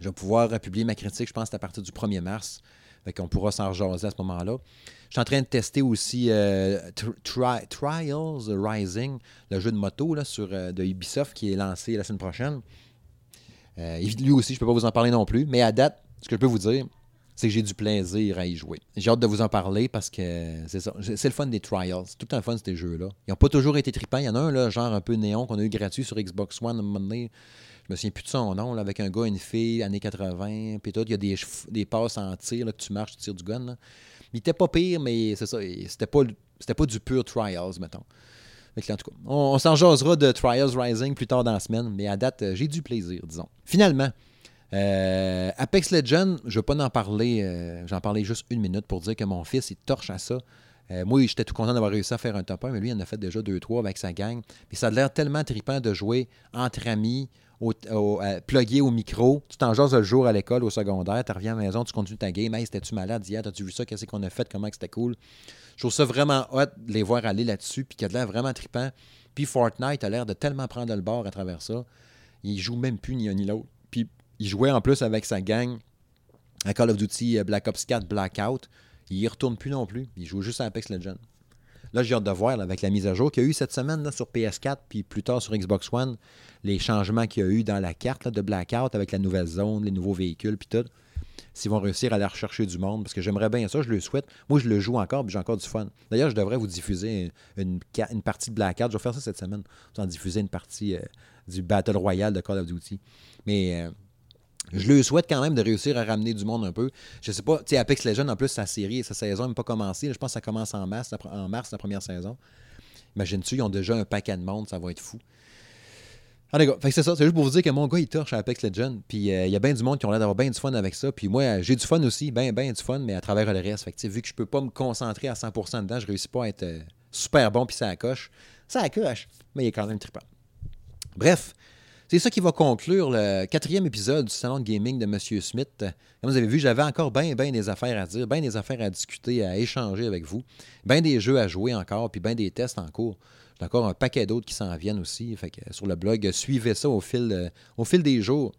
Je vais pouvoir publier ma critique, je pense, à partir du 1er mars. Fait qu'on pourra s'en rejaser à ce moment-là. Je suis en train de tester aussi euh, Trials Rising, le jeu de moto euh, de Ubisoft qui est lancé la semaine prochaine. Euh, lui aussi, je ne peux pas vous en parler non plus, mais à date, ce que je peux vous dire, c'est que j'ai du plaisir à y jouer. J'ai hâte de vous en parler parce que c'est ça. C'est le fun des trials. C'est tout un fun, ces jeux-là. Ils n'ont pas toujours été tripants. Il y en a un, là, genre un peu néon, qu'on a eu gratuit sur Xbox One à un moment donné. Je me souviens plus de son nom, là, avec un gars, une fille, années 80, puis tout. Il y a des, des passes en tir, là, que tu marches, tu tires du gun. Là. Il était pas pire, mais c'est ça. C'était pas, c'était pas du pur trials, mettons. en tout cas, on, on s'en jasera de Trials Rising plus tard dans la semaine, mais à date, j'ai du plaisir, disons. Finalement, euh, Apex Legends, je ne vais pas en parler, euh, j'en parlais juste une minute pour dire que mon fils, il torche à ça. Euh, moi, j'étais tout content d'avoir réussi à faire un top 1, mais lui, il en a fait déjà 2-3 avec sa gang. Puis ça a l'air tellement trippant de jouer entre amis, au, au, au micro. Tu t'en jases le jour à l'école, au secondaire, tu reviens à la maison, tu continues ta game. Hey, c'était-tu malade hier? As-tu vu ça? Qu'est-ce qu'on a fait? Comment c'était cool? Je trouve ça vraiment hot de les voir aller là-dessus, puis qu'il a l'air vraiment trippant. Puis Fortnite a l'air de tellement prendre le bord à travers ça. Il joue même plus ni un ni l'autre. Il jouait en plus avec sa gang à Call of Duty euh, Black Ops 4 Blackout. Il y retourne plus non plus. Il joue juste à Apex Legends. Là, j'ai hâte de voir avec la mise à jour qu'il y a eu cette semaine sur PS4, puis plus tard sur Xbox One, les changements qu'il y a eu dans la carte de Blackout avec la nouvelle zone, les nouveaux véhicules, puis tout. S'ils vont réussir à aller rechercher du monde, parce que j'aimerais bien ça, je le souhaite. Moi, je le joue encore, puis j'ai encore du fun. D'ailleurs, je devrais vous diffuser une, partie de Blackout. Je vais faire ça cette semaine. En diffuser une partie euh, du Battle Royale de Call of Duty. Mais. Euh, je lui souhaite quand même de réussir à ramener du monde un peu. Je sais pas, tu sais, Apex Legends, en plus, sa série, sa saison n'a pas commencé. Je pense que ça commence en mars, en mars, la première saison. Imagine-tu, ils ont déjà un paquet de monde, ça va être fou. Ah, d'accord. Fait c'est ça. C'est juste pour vous dire que mon gars, il torche à Apex Legends. Puis euh, il y a bien du monde qui ont l'air d'avoir bien du fun avec ça. Puis moi, j'ai du fun aussi, bien, bien du fun, mais à travers le reste. Vu que je peux pas me concentrer à 100% dedans, je réussis pas à être euh, super bon, puis ça coche. Ça coche, mais il est quand même trippant. Bref, c'est ça qui va conclure le quatrième épisode du Salon de Gaming de M. Smith. Comme vous avez vu, j'avais encore bien, bien des affaires à dire, bien des affaires à discuter, à échanger avec vous, bien des jeux à jouer encore, puis bien des tests en cours. J'ai encore un paquet d'autres qui s'en viennent aussi. Sur le blog, suivez ça au fil, fil des jours.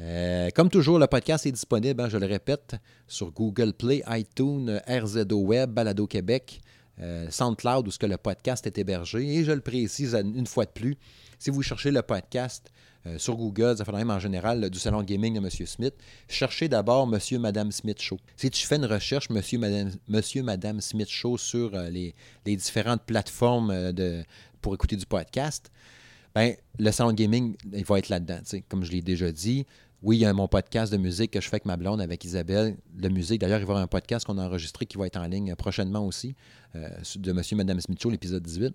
Euh, comme toujours, le podcast est disponible, hein, je le répète, sur Google Play, iTunes, RZO Web, Balado Québec, euh, SoundCloud, où ce que le podcast est hébergé. Et je le précise une fois de plus, si vous cherchez le podcast euh, sur Google, ça fait même en général du salon gaming de M. Smith, cherchez d'abord M. Madame Smith Show. Si tu fais une recherche M. Madame, Monsieur, Smith Show sur euh, les, différentes plateformes pour écouter du podcast, ben, le salon gaming, il va être là-dedans. Comme je l'ai déjà dit, oui, il y a mon podcast de musique que je fais avec ma blonde, avec Isabelle, de musique. D'ailleurs, il y avoir un podcast qu'on a enregistré qui va être en ligne prochainement aussi, de Monsieur et Madame Smith l'épisode 18.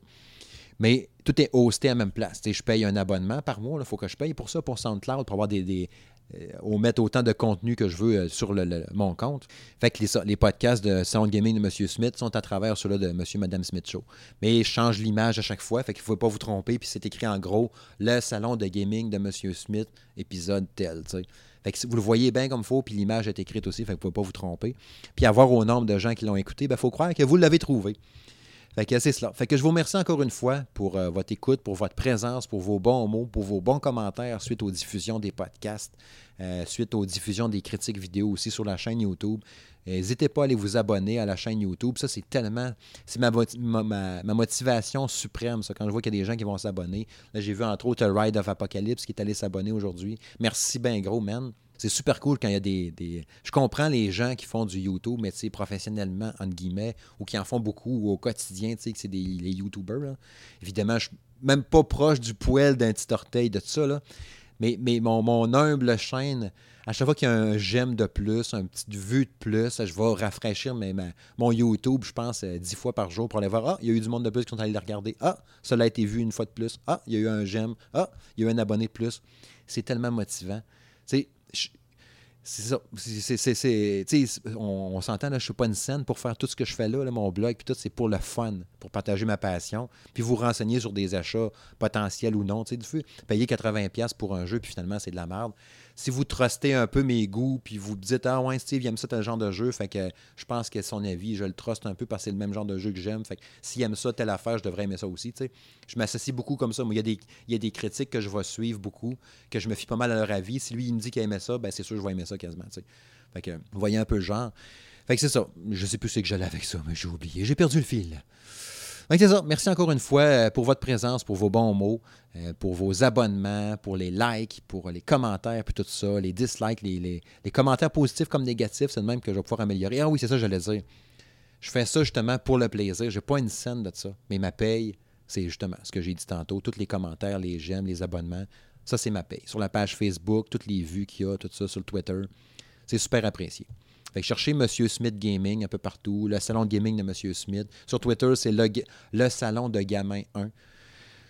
Mais tout est hosté à la même place. je paye un abonnement par mois, il faut que je paye pour ça, pour SoundCloud, pour avoir des euh, mettre autant de contenu que je veux euh, sur mon compte. Fait que les, podcasts de Sound Gaming de M. Smith sont à travers ceux-là de M. et Mme Smith Show. Mais je change l'image à chaque fois, fait qu'il ne faut pas vous tromper. Puis c'est écrit en gros le salon de gaming de M. Smith, épisode tel. Fait que vous le voyez bien comme il faut, puis l'image est écrite aussi, fait vous ne pouvez pas vous tromper. Puis avoir au nombre de gens qui l'ont écouté, il ben, faut croire que vous l'avez trouvé. Fait que c'est cela. Fait que je vous remercie encore une fois pour euh, votre écoute, pour votre présence, pour vos bons mots, pour vos bons commentaires suite aux diffusions des podcasts, euh, suite aux diffusions des critiques vidéo aussi sur la chaîne YouTube. N'hésitez pas à aller vous abonner à la chaîne YouTube. Ça, c'est tellement. C'est ma, ma, motivation suprême, ça, quand je vois qu'il y a des gens qui vont s'abonner. Là, j'ai vu entre autres Ride of Apocalypse qui est allé s'abonner aujourd'hui. Merci bien gros, man c'est super cool quand il y a des, Je comprends les gens qui font du YouTube, mais professionnellement, entre guillemets, ou qui en font beaucoup au quotidien, tu sais, que c'est des les YouTubers. Évidemment, je suis même pas proche du poêle d'un petit orteil de tout ça, là. Mais, mon, mon, humble chaîne, à chaque fois qu'il y a un j'aime de plus, un petit vue de plus, je vais rafraîchir mon YouTube, je pense, euh, dix fois par jour pour aller voir. Ah, il y a eu du monde de plus qui sont allés le regarder. Ah, cela a été vu une fois de plus. Ah, il y a eu un j'aime. Ah, il y a eu un abonné de plus. C'est tellement motivant. Tu sais, c'est ça. on, s'entend, je ne suis pas une scène pour faire tout ce que je fais là, mon blog, puis tout, c'est pour le fun, pour partager ma passion, puis vous renseigner sur des achats potentiels ou non. Tu sais, payer 80$ pour un jeu, puis finalement, c'est de la merde si vous trustez un peu mes goûts, puis vous dites Ah ouais, Steve, il aime ça, tel genre de jeu, fait que je pense que son avis, je le truste un peu parce que c'est le même genre de jeu que j'aime. Fait que s'il aime ça, telle affaire, je devrais aimer ça aussi. Je m'associe beaucoup comme ça. Moi, il y, a des, critiques que je vais suivre beaucoup, que je me fie pas mal à leur avis. Si lui, il me dit qu'il aimait ça, ben c'est sûr je vais aimer ça quasiment. sais. Fait que vous voyez un peu le genre. Fait que c'est ça. Je sais plus ce que j'allais avec ça, mais j'ai oublié. J'ai perdu le fil. C'est ça. Merci encore une fois euh, pour votre présence, pour vos bons mots, euh, pour vos abonnements, pour les likes, pour les commentaires, puis tout ça, les dislikes, les, commentaires positifs comme négatifs. C'est de même que je vais pouvoir améliorer. Ah oui, c'est ça, j'allais dire. Je fais ça justement pour le plaisir. Je n'ai pas une scène de ça. Mais ma paye, c'est justement ce que j'ai dit tantôt. Tous les commentaires, les j'aime, les abonnements. Ça, c'est ma paye. Sur la page Facebook, toutes les vues qu'il y a, tout ça sur le Twitter. C'est super apprécié. Fait que cherchez Monsieur Smith Gaming un peu partout, le salon gaming de Monsieur Smith. Sur Twitter, c'est le, salon de gamin 1.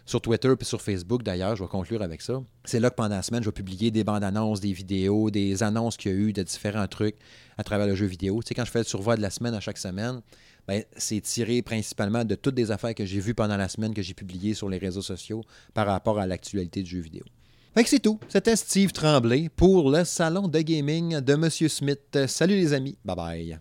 Sur Twitter puis sur Facebook, d'ailleurs, je vais conclure avec ça. C'est là que pendant la semaine, je vais publier des bandes annonces, des vidéos, des annonces qu'il y a eu de différents trucs à travers le jeu vidéo. Tu sais, quand je fais le survoi de la semaine à chaque semaine, ben, c'est tiré principalement de toutes les affaires que j'ai vues pendant la semaine que j'ai publiées sur les réseaux sociaux par rapport à l'actualité du jeu vidéo. Fait c'est tout. C'était Steve Tremblay pour le salon de gaming de Monsieur Smith. Salut les amis. Bye bye.